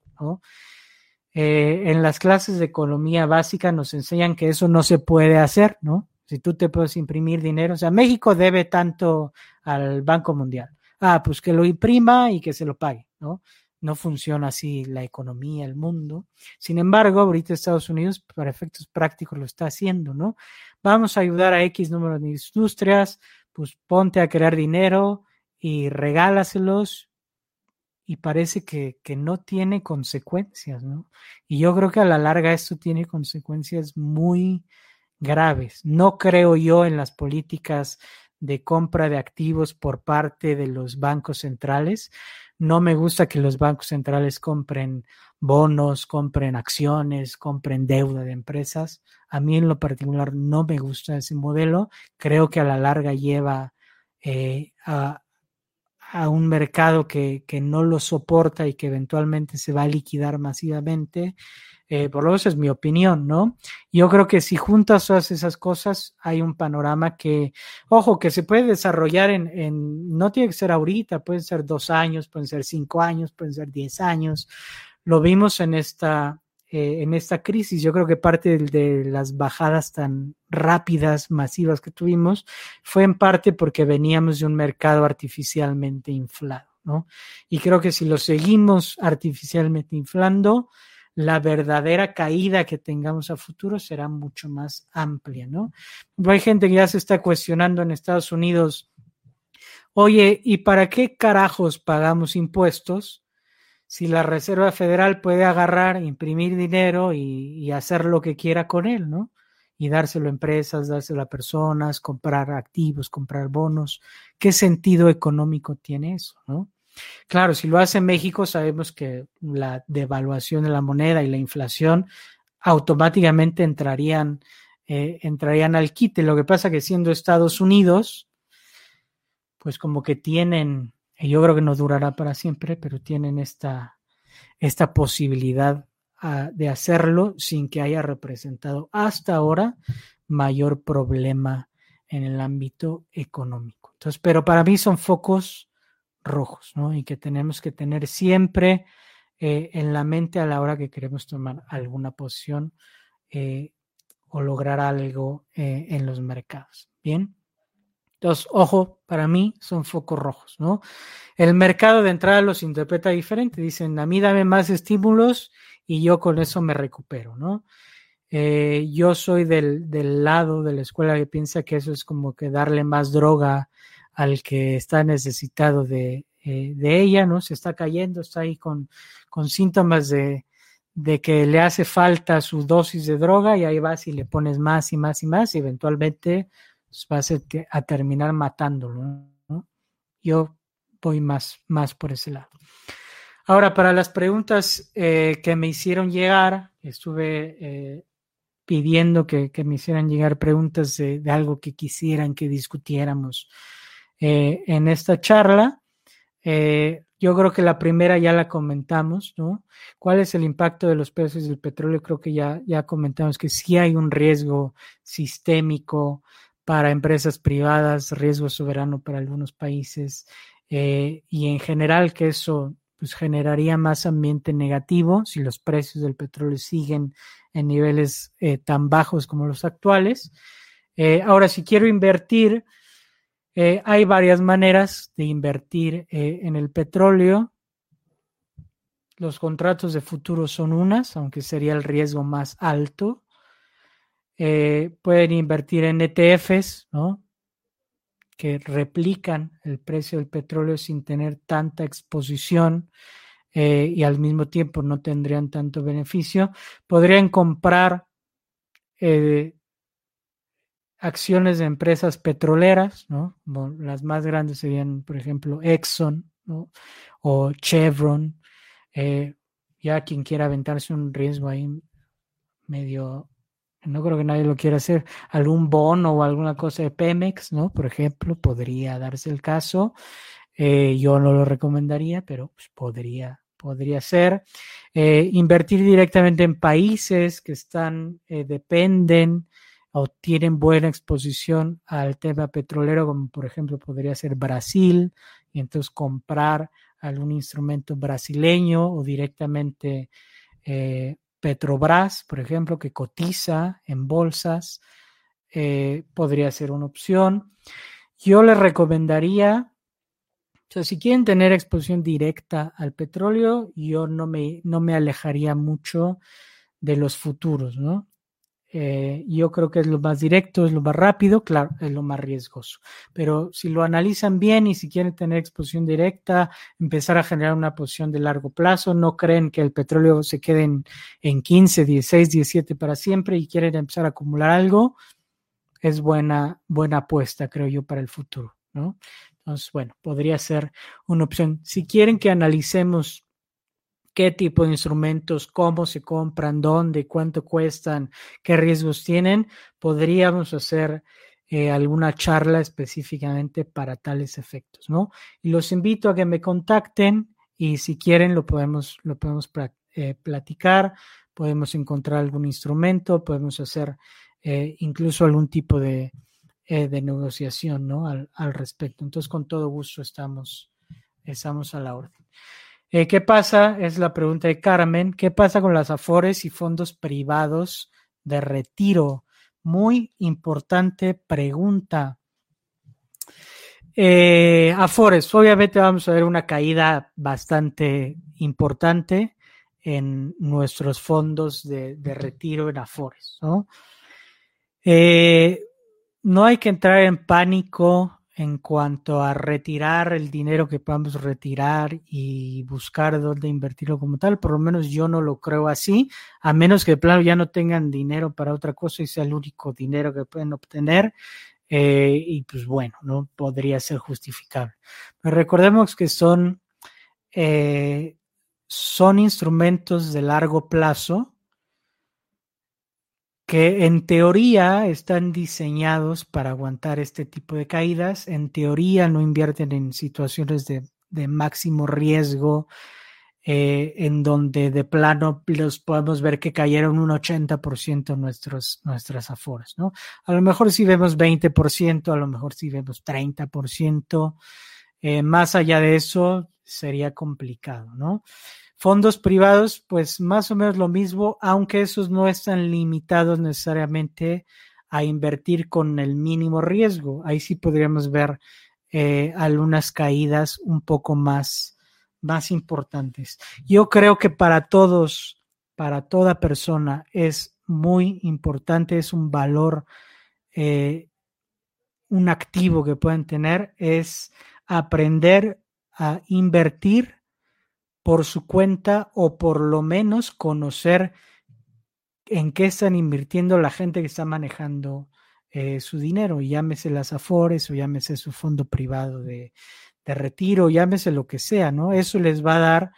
Eh, en las clases de economía básica nos enseñan que eso no se puede hacer, ¿no? Si tú te puedes imprimir dinero, o sea, México debe tanto al Banco Mundial. Ah, pues que lo imprima y que se lo pague, ¿no? No funciona así la economía, el mundo. Sin embargo, ahorita Estados Unidos, para efectos prácticos, lo está haciendo, ¿no? Vamos a ayudar a X número de industrias, pues ponte a crear dinero y regálaselos. Y parece que, que no tiene consecuencias, ¿no? Y yo creo que a la larga esto tiene consecuencias muy graves. No creo yo en las políticas de compra de activos por parte de los bancos centrales. No me gusta que los bancos centrales compren bonos, compren acciones, compren deuda de empresas. A mí en lo particular no me gusta ese modelo. Creo que a la larga lleva eh, a, a, un mercado que, que, no lo soporta y que eventualmente se va a liquidar masivamente. Eh, por lo menos es mi opinión, ¿no? Yo creo que si juntas todas esas cosas, hay un panorama que, ojo, que se puede desarrollar en, en, no tiene que ser ahorita, pueden ser dos años, pueden ser cinco años, pueden ser diez años. Lo vimos en esta, eh, en esta crisis. Yo creo que parte de, de, las bajadas tan rápidas, masivas que tuvimos, fue en parte porque veníamos de un mercado artificialmente inflado, ¿no? Y creo que si lo seguimos artificialmente inflando, la verdadera caída que tengamos a futuro será mucho más amplia, ¿no? Hay gente que ya se está cuestionando en Estados Unidos, oye, ¿y para qué carajos pagamos impuestos si la Reserva Federal puede agarrar, imprimir dinero y, hacer lo que quiera con él, ¿no? Y dárselo a empresas, dárselo a personas, comprar activos, comprar bonos. ¿Qué sentido económico tiene eso, no? Claro, si lo hace México, sabemos que la devaluación de la moneda y la inflación automáticamente entrarían, eh, entrarían al quite. Lo que pasa que siendo Estados Unidos, pues como que tienen, yo creo que no durará para siempre, pero tienen esta, esta posibilidad uh, de hacerlo sin que haya representado hasta ahora mayor problema en el ámbito económico. Entonces, pero para mí son focos rojos, ¿no? Y que tenemos que tener siempre eh, en la mente a la hora que queremos tomar alguna posición eh, o lograr algo eh, en los mercados. Bien. Entonces, ojo, para mí son focos rojos, ¿no? El mercado de entrada los interpreta diferente. Dicen, a mí dame más estímulos y yo con eso me recupero, ¿no? Eh, yo soy del, del, lado de la escuela que piensa que eso es como que darle más droga al que está necesitado de, eh, de ella, ¿no? Se está cayendo, está ahí con, con síntomas de, de, que le hace falta su dosis de droga y ahí vas y le pones más y más y más y eventualmente pues, vas a, terminar matándolo, ¿no? Yo voy más, más por ese lado. Ahora, para las preguntas eh, que me hicieron llegar, estuve eh, pidiendo que, me hicieran llegar preguntas de, algo que quisieran que discutiéramos eh, en esta charla. Yo creo que la primera ya la comentamos, ¿no? ¿Cuál es el impacto de los precios del petróleo? Creo que ya, ya comentamos que sí hay un riesgo sistémico para empresas privadas, riesgo soberano para algunos países eh, y en general que eso pues, generaría más ambiente negativo si los precios del petróleo siguen en niveles eh, tan bajos como los actuales. Eh, ahora, si quiero invertir, hay varias maneras de invertir en el petróleo. Los contratos de futuro son unas, aunque sería el riesgo más alto. Eh, pueden invertir en ETFs, ¿no? que replican el precio del petróleo sin tener tanta exposición eh, y al mismo tiempo no tendrían tanto beneficio. Podrían comprar eh, acciones de empresas petroleras, ¿no? las más grandes serían, por ejemplo, Exxon ¿no? o Chevron. Ya quien quiera aventarse un riesgo ahí medio no creo que nadie lo quiera hacer, algún bono o alguna cosa de Pemex, ¿no? Por ejemplo, podría darse el caso. Eh, yo no lo recomendaría, pero pues, podría, podría ser. Eh, invertir directamente en países que están, eh, dependen o tienen buena exposición al tema petrolero, como por ejemplo podría ser Brasil, y entonces comprar algún instrumento brasileño o directamente eh, Petrobras, por ejemplo, que cotiza en bolsas, eh, podría ser una opción. Yo les recomendaría, o sea, si quieren tener exposición directa al petróleo, yo no me, no me alejaría mucho de los futuros, ¿no? Eh, yo creo que es lo más directo, es lo más rápido, claro, es lo más riesgoso. Pero si lo analizan bien y si quieren tener exposición directa, empezar a generar una posición de largo plazo, no creen que el petróleo se quede en, en 15, 16, 17 para siempre y quieren empezar a acumular algo, es buena, buena apuesta, creo yo, para el futuro. Entonces, bueno, podría ser una opción. Si quieren que analicemos qué tipo de instrumentos, cómo se compran, dónde, cuánto cuestan, qué riesgos tienen, podríamos hacer eh, alguna charla específicamente para tales efectos, ¿no? Y los invito a que me contacten y si quieren lo podemos, lo podemos eh, platicar, podemos encontrar algún instrumento, podemos hacer eh, incluso algún tipo de, negociación, ¿no? Al, al, respecto. Entonces, con todo gusto estamos, estamos a la orden. Eh, ¿Qué pasa? Es la pregunta de Carmen. ¿Qué pasa con las afores y fondos privados de retiro? Muy importante pregunta. Eh, afores, obviamente vamos a ver una caída bastante importante en nuestros fondos de, de retiro en afores. ¿no? Eh, no hay que entrar en pánico en cuanto a retirar el dinero que podamos retirar y buscar dónde invertirlo como tal, por lo menos yo no lo creo así, a menos que plano ya no tengan dinero para otra cosa y sea el único dinero que pueden obtener, eh, y pues bueno, no podría ser justificable. Pero recordemos que son, eh, son instrumentos de largo plazo que en teoría están diseñados para aguantar este tipo de caídas, en teoría no invierten en situaciones de, máximo riesgo, eh, en donde de plano los podemos ver que cayeron un 80% nuestros, nuestras aforas, ¿no? A lo mejor si vemos 20%, a lo mejor si vemos 30%, eh, más allá de eso sería complicado, ¿no? Fondos privados, pues más o menos lo mismo, aunque esos no están limitados necesariamente a invertir con el mínimo riesgo. Ahí sí podríamos ver eh, algunas caídas un poco más, más importantes. Yo creo que para todos, para toda persona, es muy importante, es un valor, eh, un activo que pueden tener, es aprender a invertir por su cuenta o por lo menos conocer en qué están invirtiendo la gente que está manejando eh, su dinero, llámese las Afores o llámese su fondo privado de, de retiro, llámese lo que sea, ¿no? Eso les va a dar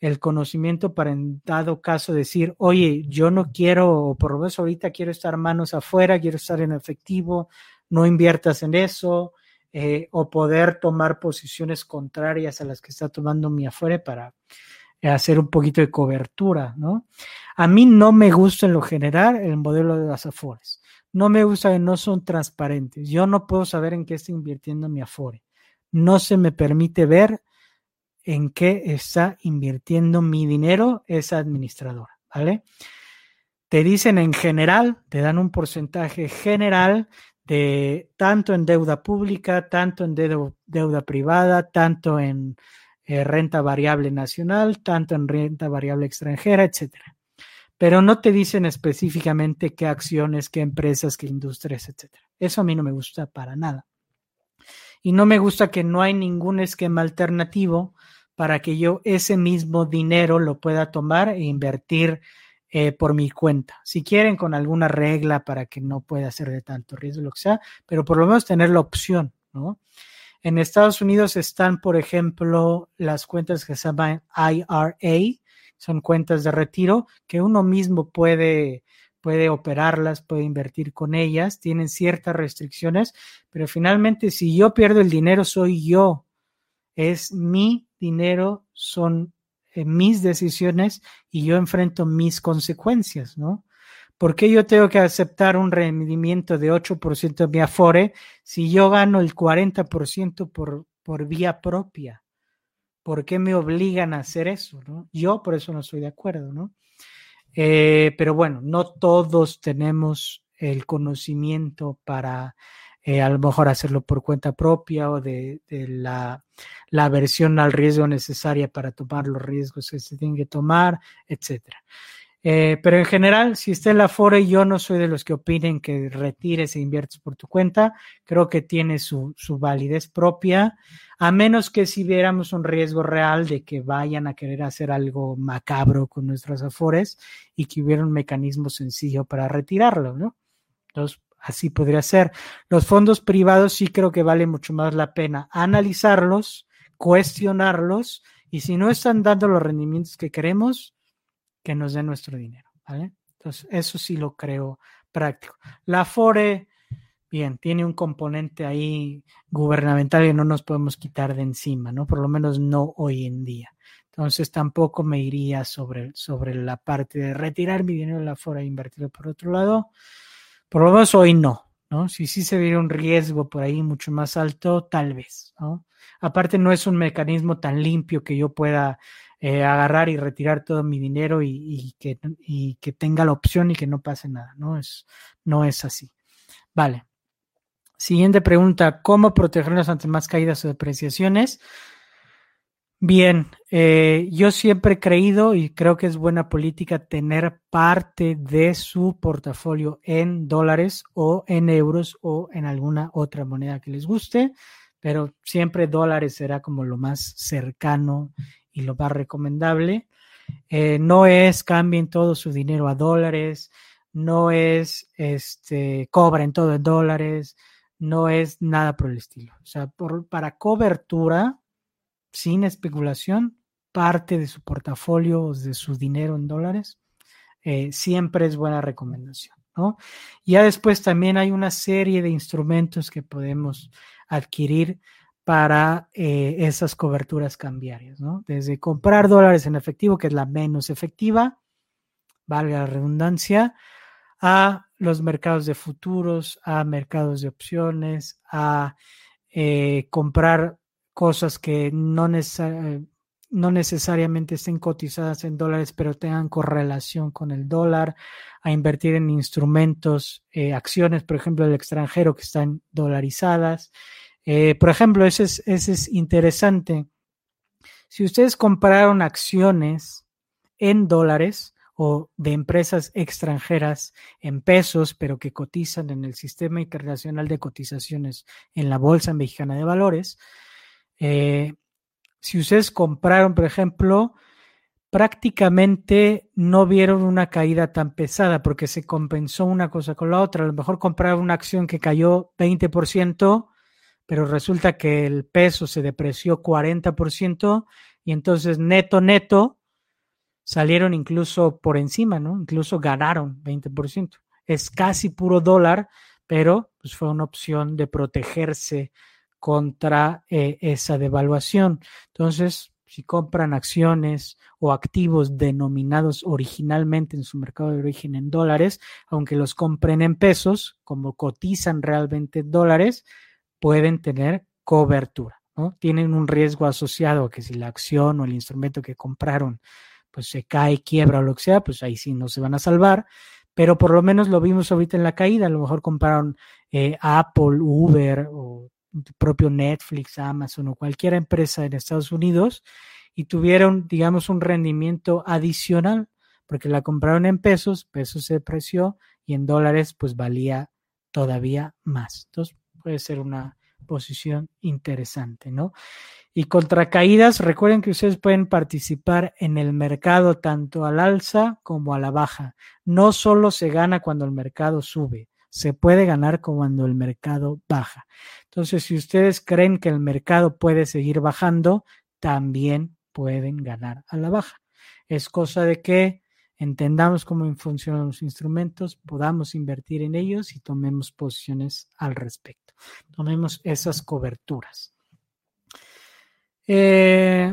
el conocimiento para en dado caso decir, oye, yo no quiero, o por lo menos ahorita quiero estar manos afuera, quiero estar en efectivo, no inviertas en eso, eh, o poder tomar posiciones contrarias a las que está tomando mi afuera para eh, hacer un poquito de cobertura, ¿no? A mí no me gusta en lo general el modelo de las afores. No me gusta que no son transparentes. Yo no puedo saber en qué está invirtiendo mi afore. No se me permite ver en qué está invirtiendo mi dinero esa administradora, ¿vale? Te dicen en general, te dan un porcentaje general de tanto en deuda pública, tanto en deuda, privada, tanto en eh, renta variable nacional, tanto en renta variable extranjera, etcétera. Pero no te dicen específicamente qué acciones, qué empresas, qué industrias, etcétera. Eso a mí no me gusta para nada. Y no me gusta que no hay ningún esquema alternativo para que yo ese mismo dinero lo pueda tomar e invertir eh, por mi cuenta. Si quieren, con alguna regla para que no pueda ser de tanto riesgo, lo que sea, pero por lo menos tener la opción, ¿no? En Estados Unidos están, por ejemplo, las cuentas que se llaman IRA, son cuentas de retiro que uno mismo puede, puede operarlas, puede invertir con ellas, tienen ciertas restricciones, pero finalmente si yo pierdo el dinero soy yo, es mi dinero, son mis decisiones y yo enfrento mis consecuencias, ¿no? ¿Por qué yo tengo que aceptar un rendimiento de 8% de mi Afore si yo gano el 40% por, por vía propia? ¿Por qué me obligan a hacer eso? Yo por eso no estoy de acuerdo, ¿no? Eh, pero bueno, no todos tenemos el conocimiento para eh, a lo mejor hacerlo por cuenta propia o de, la, la, aversión al riesgo necesaria para tomar los riesgos que se tienen que tomar, etcétera. Eh, pero en general, si está en la FORE, yo no soy de los que opinen que retires e inviertes por tu cuenta. Creo que tiene su, su validez propia, a menos que si viéramos un riesgo real de que vayan a querer hacer algo macabro con nuestros afores y que hubiera un mecanismo sencillo para retirarlo, ¿no? Entonces, así podría ser. Los fondos privados sí creo que vale mucho más la pena analizarlos, cuestionarlos y si no están dando los rendimientos que queremos, que nos den nuestro dinero, ¿vale? Entonces, eso sí lo creo práctico. La FORE, bien, tiene un componente ahí gubernamental que no nos podemos quitar de encima, ¿no? Por lo menos no hoy en día. Entonces tampoco me iría sobre, sobre la parte de retirar mi dinero de la FORE e invertirlo por otro lado. Por lo menos hoy no, ¿no? Si sí se viera un riesgo por ahí mucho más alto, tal vez, ¿no? Aparte no es un mecanismo tan limpio que yo pueda eh, agarrar y retirar todo mi dinero y, que, que, tenga la opción y que no pase nada, ¿no? Es, no es así. Vale. Siguiente pregunta, ¿cómo protegernos ante más caídas o depreciaciones? Bien, eh, yo siempre he creído y creo que es buena política tener parte de su portafolio en dólares o en euros o en alguna otra moneda que les guste, pero siempre dólares será como lo más cercano y lo más recomendable. Eh, no es cambien todo su dinero a dólares, no es este cobren todo en dólares, no es nada por el estilo. O sea, para cobertura sin especulación, parte de su portafolio o de su dinero en dólares, eh, siempre es buena recomendación. ¿no? Ya después también hay una serie de instrumentos que podemos adquirir para eh, esas coberturas cambiarias, ¿no? Desde comprar dólares en efectivo, que es la menos efectiva, valga la redundancia, a los mercados de futuros, a mercados de opciones, a eh, comprar cosas que no, no necesariamente estén cotizadas en dólares, pero tengan correlación con el dólar, a invertir en instrumentos, eh, acciones, por ejemplo, del extranjero que están dolarizadas. Eh, por ejemplo, ese es, ese es interesante. Si ustedes compraron acciones en dólares, o de empresas extranjeras en pesos, pero que cotizan en el Sistema Internacional de Cotizaciones en la Bolsa Mexicana de Valores. Eh, si ustedes compraron, por ejemplo, prácticamente no vieron una caída tan pesada porque se compensó una cosa con la otra. A lo mejor compraron una acción que cayó 20%, pero resulta que el peso se depreció 40% y entonces neto, neto, salieron incluso por encima, ¿no? Incluso ganaron 20%. Es casi puro dólar, pero pues fue una opción de protegerse contra eh, esa devaluación. Entonces, si compran acciones o activos denominados originalmente en su mercado de origen en dólares, aunque los compren en pesos, como cotizan realmente dólares, pueden tener cobertura. ¿no? Tienen un riesgo asociado que si la acción o el instrumento que compraron pues se cae, quiebra o lo que sea, pues ahí sí no se van a salvar. Pero por lo menos lo vimos ahorita en la caída. A lo mejor compraron eh, Apple, Uber o propio Netflix, Amazon o cualquier empresa en Estados Unidos y tuvieron, digamos, un rendimiento adicional porque la compraron en pesos, pesos se depreció y en dólares pues valía todavía más. Entonces puede ser una posición interesante, ¿no? Y contra caídas, recuerden que ustedes pueden participar en el mercado tanto al alza como a la baja. No solo se gana cuando el mercado sube, se puede ganar cuando el mercado baja. Entonces, si ustedes creen que el mercado puede seguir bajando, también pueden ganar a la baja. Es cosa de que entendamos cómo funcionan los instrumentos, podamos invertir en ellos y tomemos posiciones al respecto. Tomemos esas coberturas. Eh,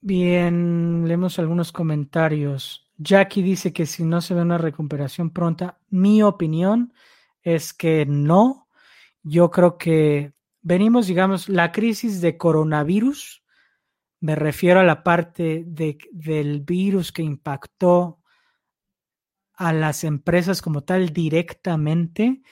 bien, leemos algunos comentarios. Jackie dice que si no se ve una recuperación pronta, mi opinión es que no. Yo creo que venimos, digamos, la crisis de coronavirus, me refiero a la parte del virus que impactó a las empresas como tal directamente,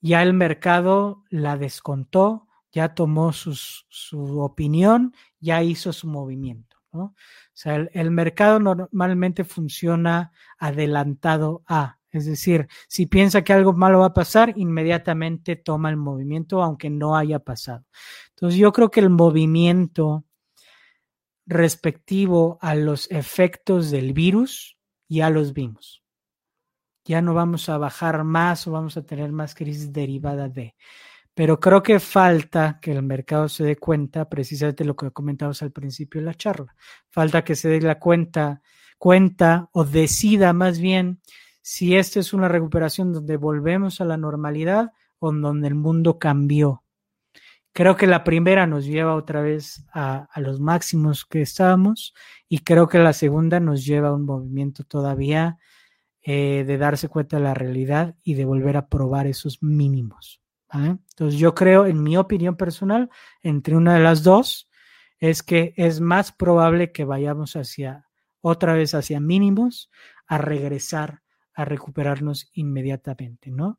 ya el mercado la descontó, ya tomó su opinión, ya hizo su movimiento. O sea, el, mercado normalmente funciona adelantado a, es decir, si piensa que algo malo va a pasar, inmediatamente toma el movimiento aunque no haya pasado. Entonces yo creo que el movimiento respectivo a los efectos del virus ya los vimos. Ya no vamos a bajar más o vamos a tener más crisis derivada de. Pero creo que falta que el mercado se dé cuenta, precisamente lo que comentabas al principio de la charla. Falta que se dé la cuenta, cuenta o decida más bien si esta es una recuperación donde volvemos a la normalidad o donde el mundo cambió. Creo que la primera nos lleva otra vez a, los máximos que estábamos y creo que la segunda nos lleva a un movimiento todavía eh, de darse cuenta de la realidad y de volver a probar esos mínimos. Entonces yo creo, en mi opinión personal, entre una de las dos, es que es más probable que vayamos hacia otra vez hacia mínimos a regresar a recuperarnos inmediatamente, ¿no?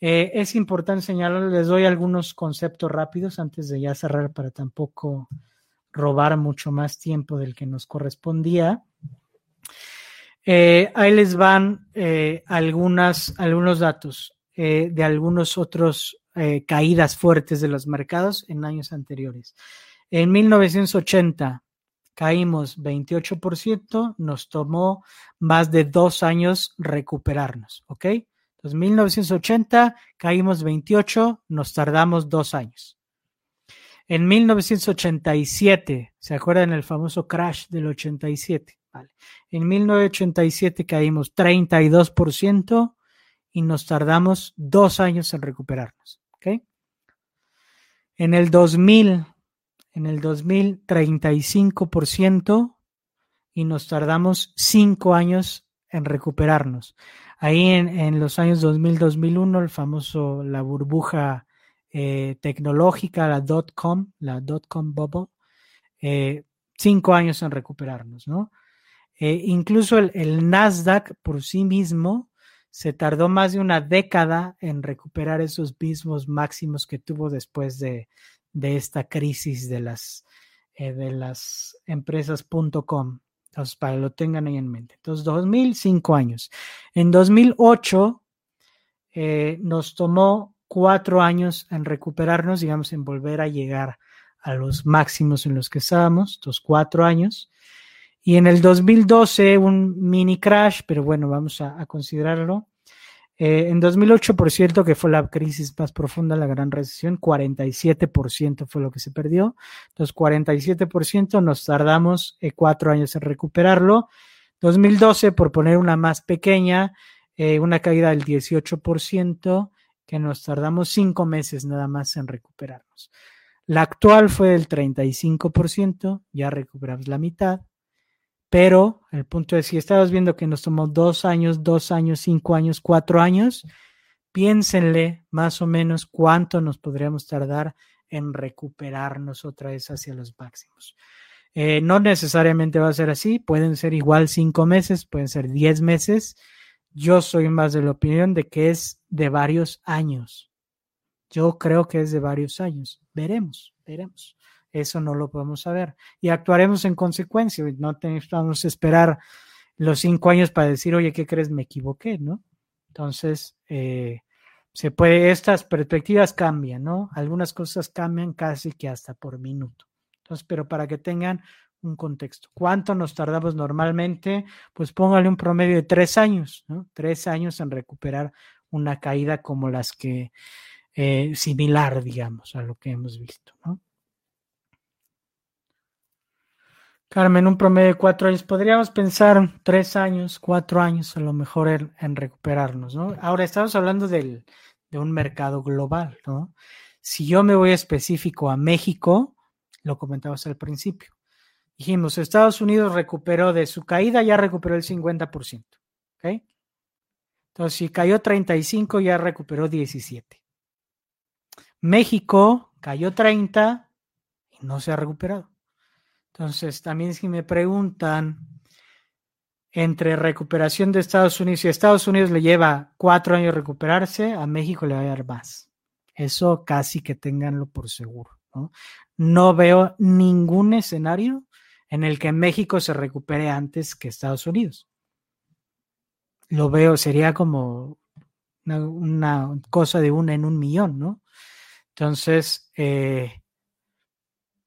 Eh, es importante señalar, les doy algunos conceptos rápidos antes de ya cerrar para tampoco robar mucho más tiempo del que nos correspondía. Eh, ahí les van eh, algunos datos de algunos otros caídas fuertes de los mercados en años anteriores. En 1980 caímos 28%, nos tomó más de dos años recuperarnos, ¿ok? Entonces, 1980 caímos 28, nos tardamos dos años. En 1987, ¿se acuerdan el famoso crash del 87? Vale. En 1987 caímos 32% y nos tardamos dos años en recuperarnos. En el 2000, en el 2000, 35% y nos tardamos cinco años en recuperarnos. Ahí en, los años 2000-2001, el famoso, la burbuja eh, tecnológica, la dot-com, la dot-com bubble, eh, cinco años en recuperarnos, ¿no? Eh, incluso el, el, Nasdaq por sí mismo se tardó más de una década en recuperar esos mismos máximos que tuvo después de, esta crisis de las, eh, de las empresas.com, Entonces, para que lo tengan ahí en mente. Entonces, 2005 años. En 2008 eh, nos tomó cuatro años en recuperarnos, digamos, en volver a llegar a los máximos en los que estábamos, estos cuatro años. Y en el 2012 un mini crash, pero bueno, vamos a, considerarlo. Eh, en 2008, por cierto, que fue la crisis más profunda, la gran recesión, 47% fue lo que se perdió. Entonces, 47% nos tardamos eh, cuatro años en recuperarlo. 2012, por poner una más pequeña, eh, una caída del 18%, que nos tardamos cinco meses nada más en recuperarnos. La actual fue del 35%, ya recuperamos la mitad. Pero el punto es, si estabas viendo que nos tomó dos años, dos años, cinco años, cuatro años, piénsenle más o menos cuánto nos podríamos tardar en recuperarnos otra vez hacia los máximos. Eh, no necesariamente va a ser así, pueden ser igual cinco meses, pueden ser diez meses. Yo soy más de la opinión de que es de varios años. Yo creo que es de varios años. Veremos, veremos. Eso no lo podemos saber. Y actuaremos en consecuencia. No tenemos que esperar los cinco años para decir, oye, ¿qué crees? Me equivoqué, ¿no? Entonces, eh, se puede, estas perspectivas cambian, ¿no? Algunas cosas cambian casi que hasta por minuto. Entonces, pero para que tengan un contexto. ¿Cuánto nos tardamos normalmente? Pues póngale un promedio de tres años, ¿no? Tres años en recuperar una caída como las que, eh, similar, digamos, a lo que hemos visto, ¿no? Carmen, un promedio de cuatro años. Podríamos pensar tres años, cuatro años a lo mejor en, recuperarnos, ¿no? Ahora estamos hablando del, de un mercado global, ¿no? Si yo me voy específico a México, lo comentamos al principio. Dijimos, Estados Unidos recuperó de su caída, ya recuperó el 50%. ¿ok? Entonces, si cayó 35, ya recuperó 17. México cayó 30 y no se ha recuperado. Entonces, también si me preguntan entre recuperación de Estados Unidos, y Estados Unidos le lleva cuatro años recuperarse, a México le va a dar más. Eso casi que tenganlo por seguro. ¿no? no veo ningún escenario en el que México se recupere antes que Estados Unidos. Lo veo, sería como una, cosa de una en un millón, ¿no? Entonces, eh,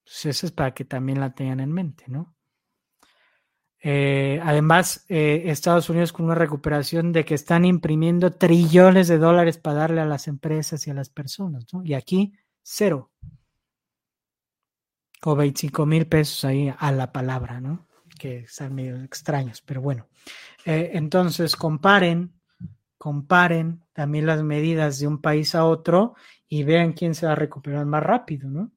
pues eso es para que también la tengan en mente, ¿no? Eh, además, eh, Estados Unidos con una recuperación de que están imprimiendo trillones de dólares para darle a las empresas y a las personas, ¿no? Y aquí, cero. O 25 mil pesos ahí a la palabra, ¿no? Que están medio extraños, pero bueno. Eh, entonces, comparen, comparen también las medidas de un país a otro y vean quién se va a recuperar más rápido, ¿no?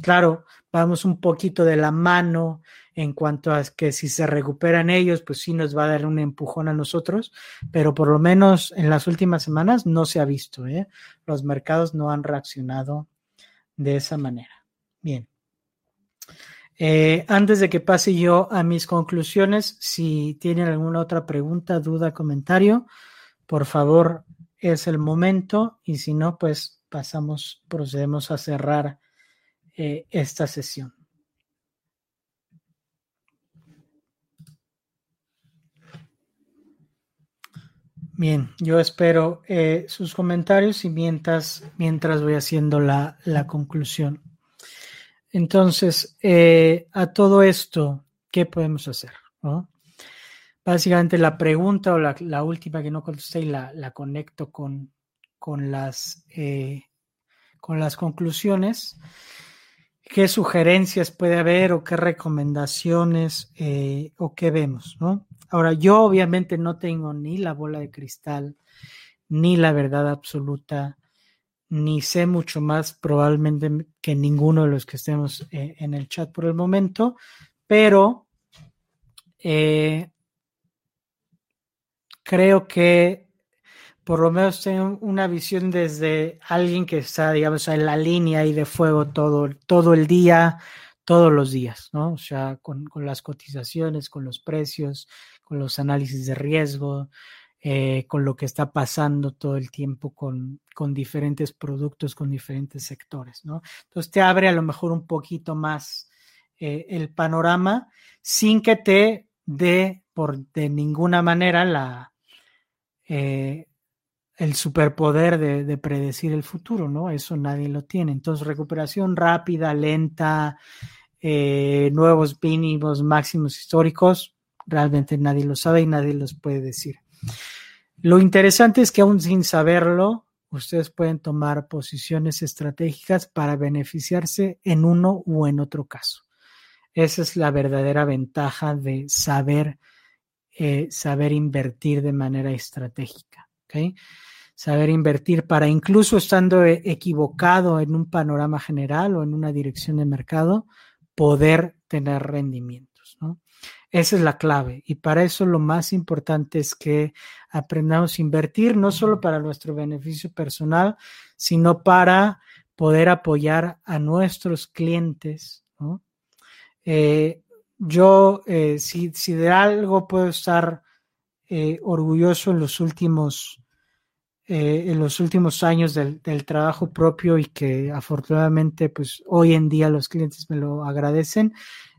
Claro, vamos un poquito de la mano en cuanto a que si se recuperan ellos, pues sí nos va a dar un empujón a nosotros, pero por lo menos en las últimas semanas no se ha visto, ¿eh? los mercados no han reaccionado de esa manera. Bien. Eh, antes de que pase yo a mis conclusiones, si tienen alguna otra pregunta, duda, comentario, por favor, es el momento y si no, pues pasamos, procedemos a cerrar eh, esta sesión. Bien, yo espero eh, sus comentarios y mientras, mientras voy haciendo la, conclusión. Entonces, eh, a todo esto, ¿qué podemos hacer? Básicamente la pregunta o la, última que no contesté y la, la conecto con, con, las, con las conclusiones qué sugerencias puede haber o qué recomendaciones eh, o qué vemos, ¿no? Ahora, yo obviamente no tengo ni la bola de cristal, ni la verdad absoluta, ni sé mucho más probablemente que ninguno de los que estemos eh, en el chat por el momento, pero eh, creo que por lo menos tengo una visión desde alguien que está, digamos, en la línea y de fuego todo, todo el día, todos los días, ¿no? O sea, con, las cotizaciones, con los precios, con los análisis de riesgo, eh, con lo que está pasando todo el tiempo con, con diferentes productos, con diferentes sectores, ¿no? Entonces te abre a lo mejor un poquito más eh, el panorama sin que te de, por de ninguna manera, la, eh, el superpoder de, predecir el futuro, ¿no? Eso nadie lo tiene. Entonces, recuperación rápida, lenta, eh, nuevos mínimos, máximos históricos, realmente nadie lo sabe y nadie los puede decir. Lo interesante es que aún sin saberlo, ustedes pueden tomar posiciones estratégicas para beneficiarse en uno u en otro caso. Esa es la verdadera ventaja de saber, eh, saber invertir de manera estratégica. Saber invertir para incluso estando e, equivocado en un panorama general o en una dirección de mercado, poder tener rendimientos. Esa es la clave. Y para eso lo más importante es que aprendamos a invertir, no solo para nuestro beneficio personal, sino para poder apoyar a nuestros clientes. Eh, yo, eh, si, de algo puedo estar eh, orgulloso en los últimos en los últimos años del, del, trabajo propio y que afortunadamente pues hoy en día los clientes me lo agradecen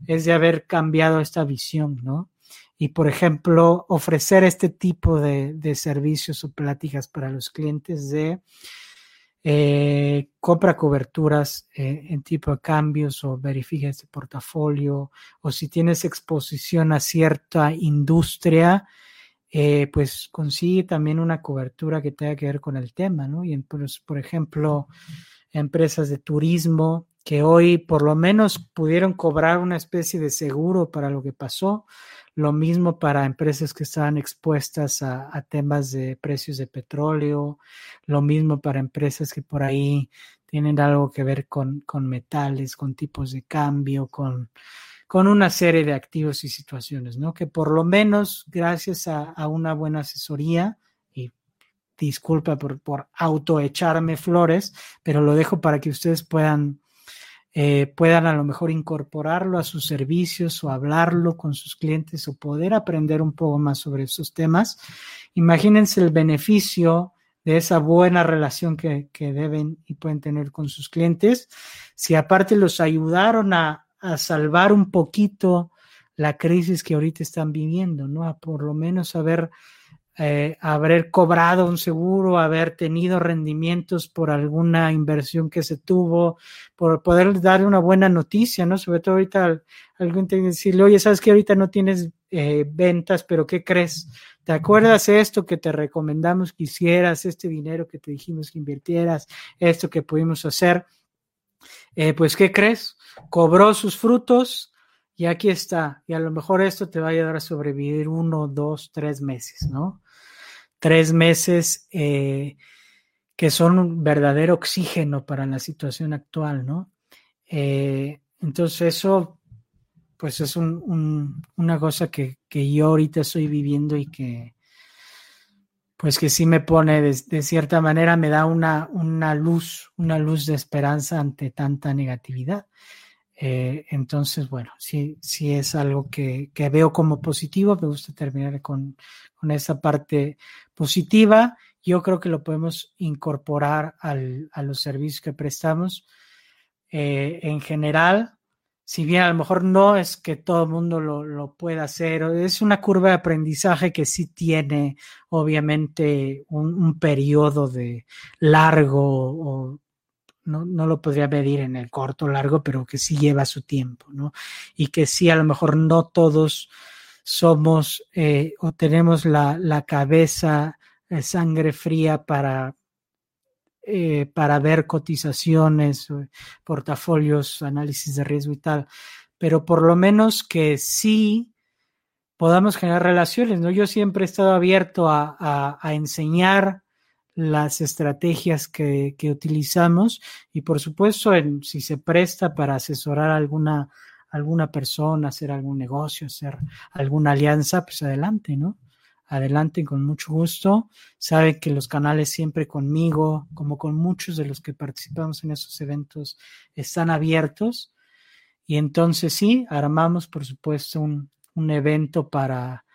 es de haber cambiado esta visión, ¿no? Y por ejemplo, ofrecer este tipo de, de servicios o pláticas para los clientes de eh, compra coberturas eh, en tipo de cambios o verifica este portafolio o si tienes exposición a cierta industria, eh, pues consigue también una cobertura que tenga que ver con el tema, ¿no? Y pues, por ejemplo, empresas de turismo que hoy por lo menos pudieron cobrar una especie de seguro para lo que pasó, lo mismo para empresas que estaban expuestas a, temas de precios de petróleo, lo mismo para empresas que por ahí tienen algo que ver con, con metales, con tipos de cambio, con, con una serie de activos y situaciones, ¿no? Que por lo menos gracias a, una buena asesoría, y disculpa por, por autoecharme flores, pero lo dejo para que ustedes puedan eh, puedan a lo mejor incorporarlo a sus servicios o hablarlo con sus clientes o poder aprender un poco más sobre esos temas. Imagínense el beneficio de esa buena relación que, deben y pueden tener con sus clientes. Si aparte los ayudaron a, a salvar un poquito la crisis que ahorita están viviendo, ¿no? A por lo menos haber eh, haber cobrado un seguro, haber tenido rendimientos por alguna inversión que se tuvo, por poder dar una buena noticia, ¿no? Sobre todo ahorita alguien que decirle, oye, sabes que ahorita no tienes eh, ventas, pero ¿qué crees? ¿Te acuerdas esto que te recomendamos que hicieras, este dinero que te dijimos que invirtieras, esto que pudimos hacer? Eh, pues, ¿qué crees? Cobró sus frutos, y aquí está. Y a lo mejor esto te va a ayudar a sobrevivir uno, dos, tres meses, ¿no? Tres meses eh, que son un verdadero oxígeno para la situación actual, ¿no? Eh, entonces eso, pues es una cosa que, yo ahorita estoy viviendo y que, pues que sí me pone, de, de cierta manera, me da una, una luz, una luz de esperanza ante tanta negatividad. Eh, entonces, bueno, sí, sí es algo que, veo como positivo. Me gusta terminar con, esa parte positiva. Yo creo que lo podemos incorporar a los servicios que prestamos. Eh, en general, si bien a lo mejor no es que todo el mundo lo, pueda hacer, es una curva de aprendizaje que sí tiene, obviamente, un, un periodo de largo o no, no, lo podría medir en el corto o largo, pero que sí lleva su tiempo, ¿no? Y que sí, a lo mejor no todos somos eh, o tenemos la, la cabeza, eh, sangre fría para, eh, para ver cotizaciones, portafolios, análisis de riesgo y tal, pero por lo menos que sí podamos generar relaciones, ¿no? Yo siempre he estado abierto a, a, enseñar las estrategias que, utilizamos y por supuesto en, si se presta para asesorar a alguna, alguna persona, hacer algún negocio, hacer alguna alianza, pues adelante, ¿no? Adelante con mucho gusto. Sabe que los canales siempre conmigo, como con muchos de los que participamos en esos eventos, están abiertos. Y entonces sí, armamos por supuesto un, un evento para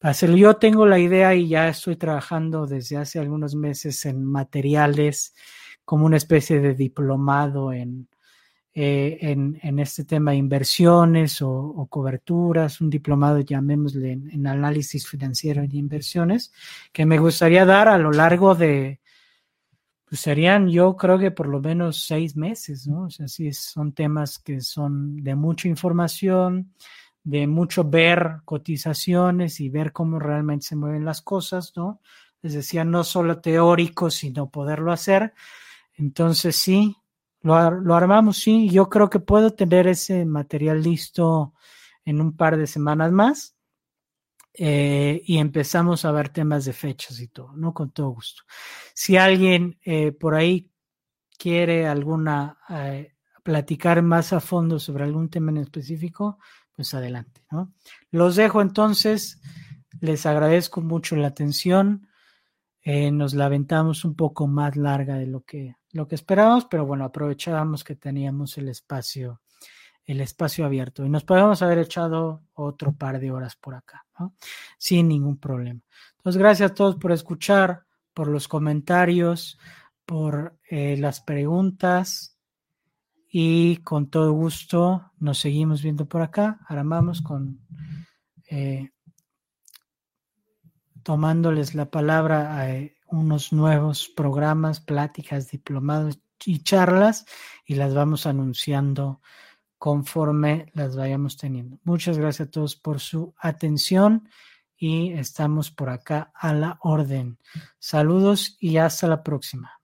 hacerlo. Yo tengo la idea y ya estoy trabajando desde hace algunos meses en materiales como una especie de diplomado en, eh, en, este tema de inversiones o, o, coberturas, un diplomado, llamémosle, en, en, análisis financiero y inversiones, que me gustaría dar a lo largo de, pues serían yo creo que por lo menos seis meses, ¿no? O sea, sí, son temas que son de mucha información, de mucho ver cotizaciones y ver cómo realmente se mueven las cosas, ¿no? Les decía, no solo teórico, sino poderlo hacer. Entonces sí, lo, lo, armamos, sí. Yo creo que puedo tener ese material listo en un par de semanas más. Eh, y empezamos a ver temas de fechas y todo, ¿no? Con todo gusto. Si alguien eh, por ahí quiere alguna, eh, platicar más a fondo sobre algún tema en específico, pues adelante, ¿no? Los dejo entonces. Les agradezco mucho la atención. Nos la un poco más larga de lo que lo que esperábamos, pero bueno, aprovechábamos que teníamos el espacio, el espacio abierto y nos podemos haber echado otro par de horas por acá. Sin ningún problema. Entonces, gracias a todos por escuchar, por los comentarios, por eh, las preguntas y con todo gusto nos seguimos viendo por acá. Ahora vamos con eh, tomándoles la palabra a unos nuevos programas, pláticas, diplomados y charlas y las vamos anunciando conforme las vayamos teniendo. Muchas gracias a todos por su atención y estamos por acá a la orden. Saludos y hasta la próxima.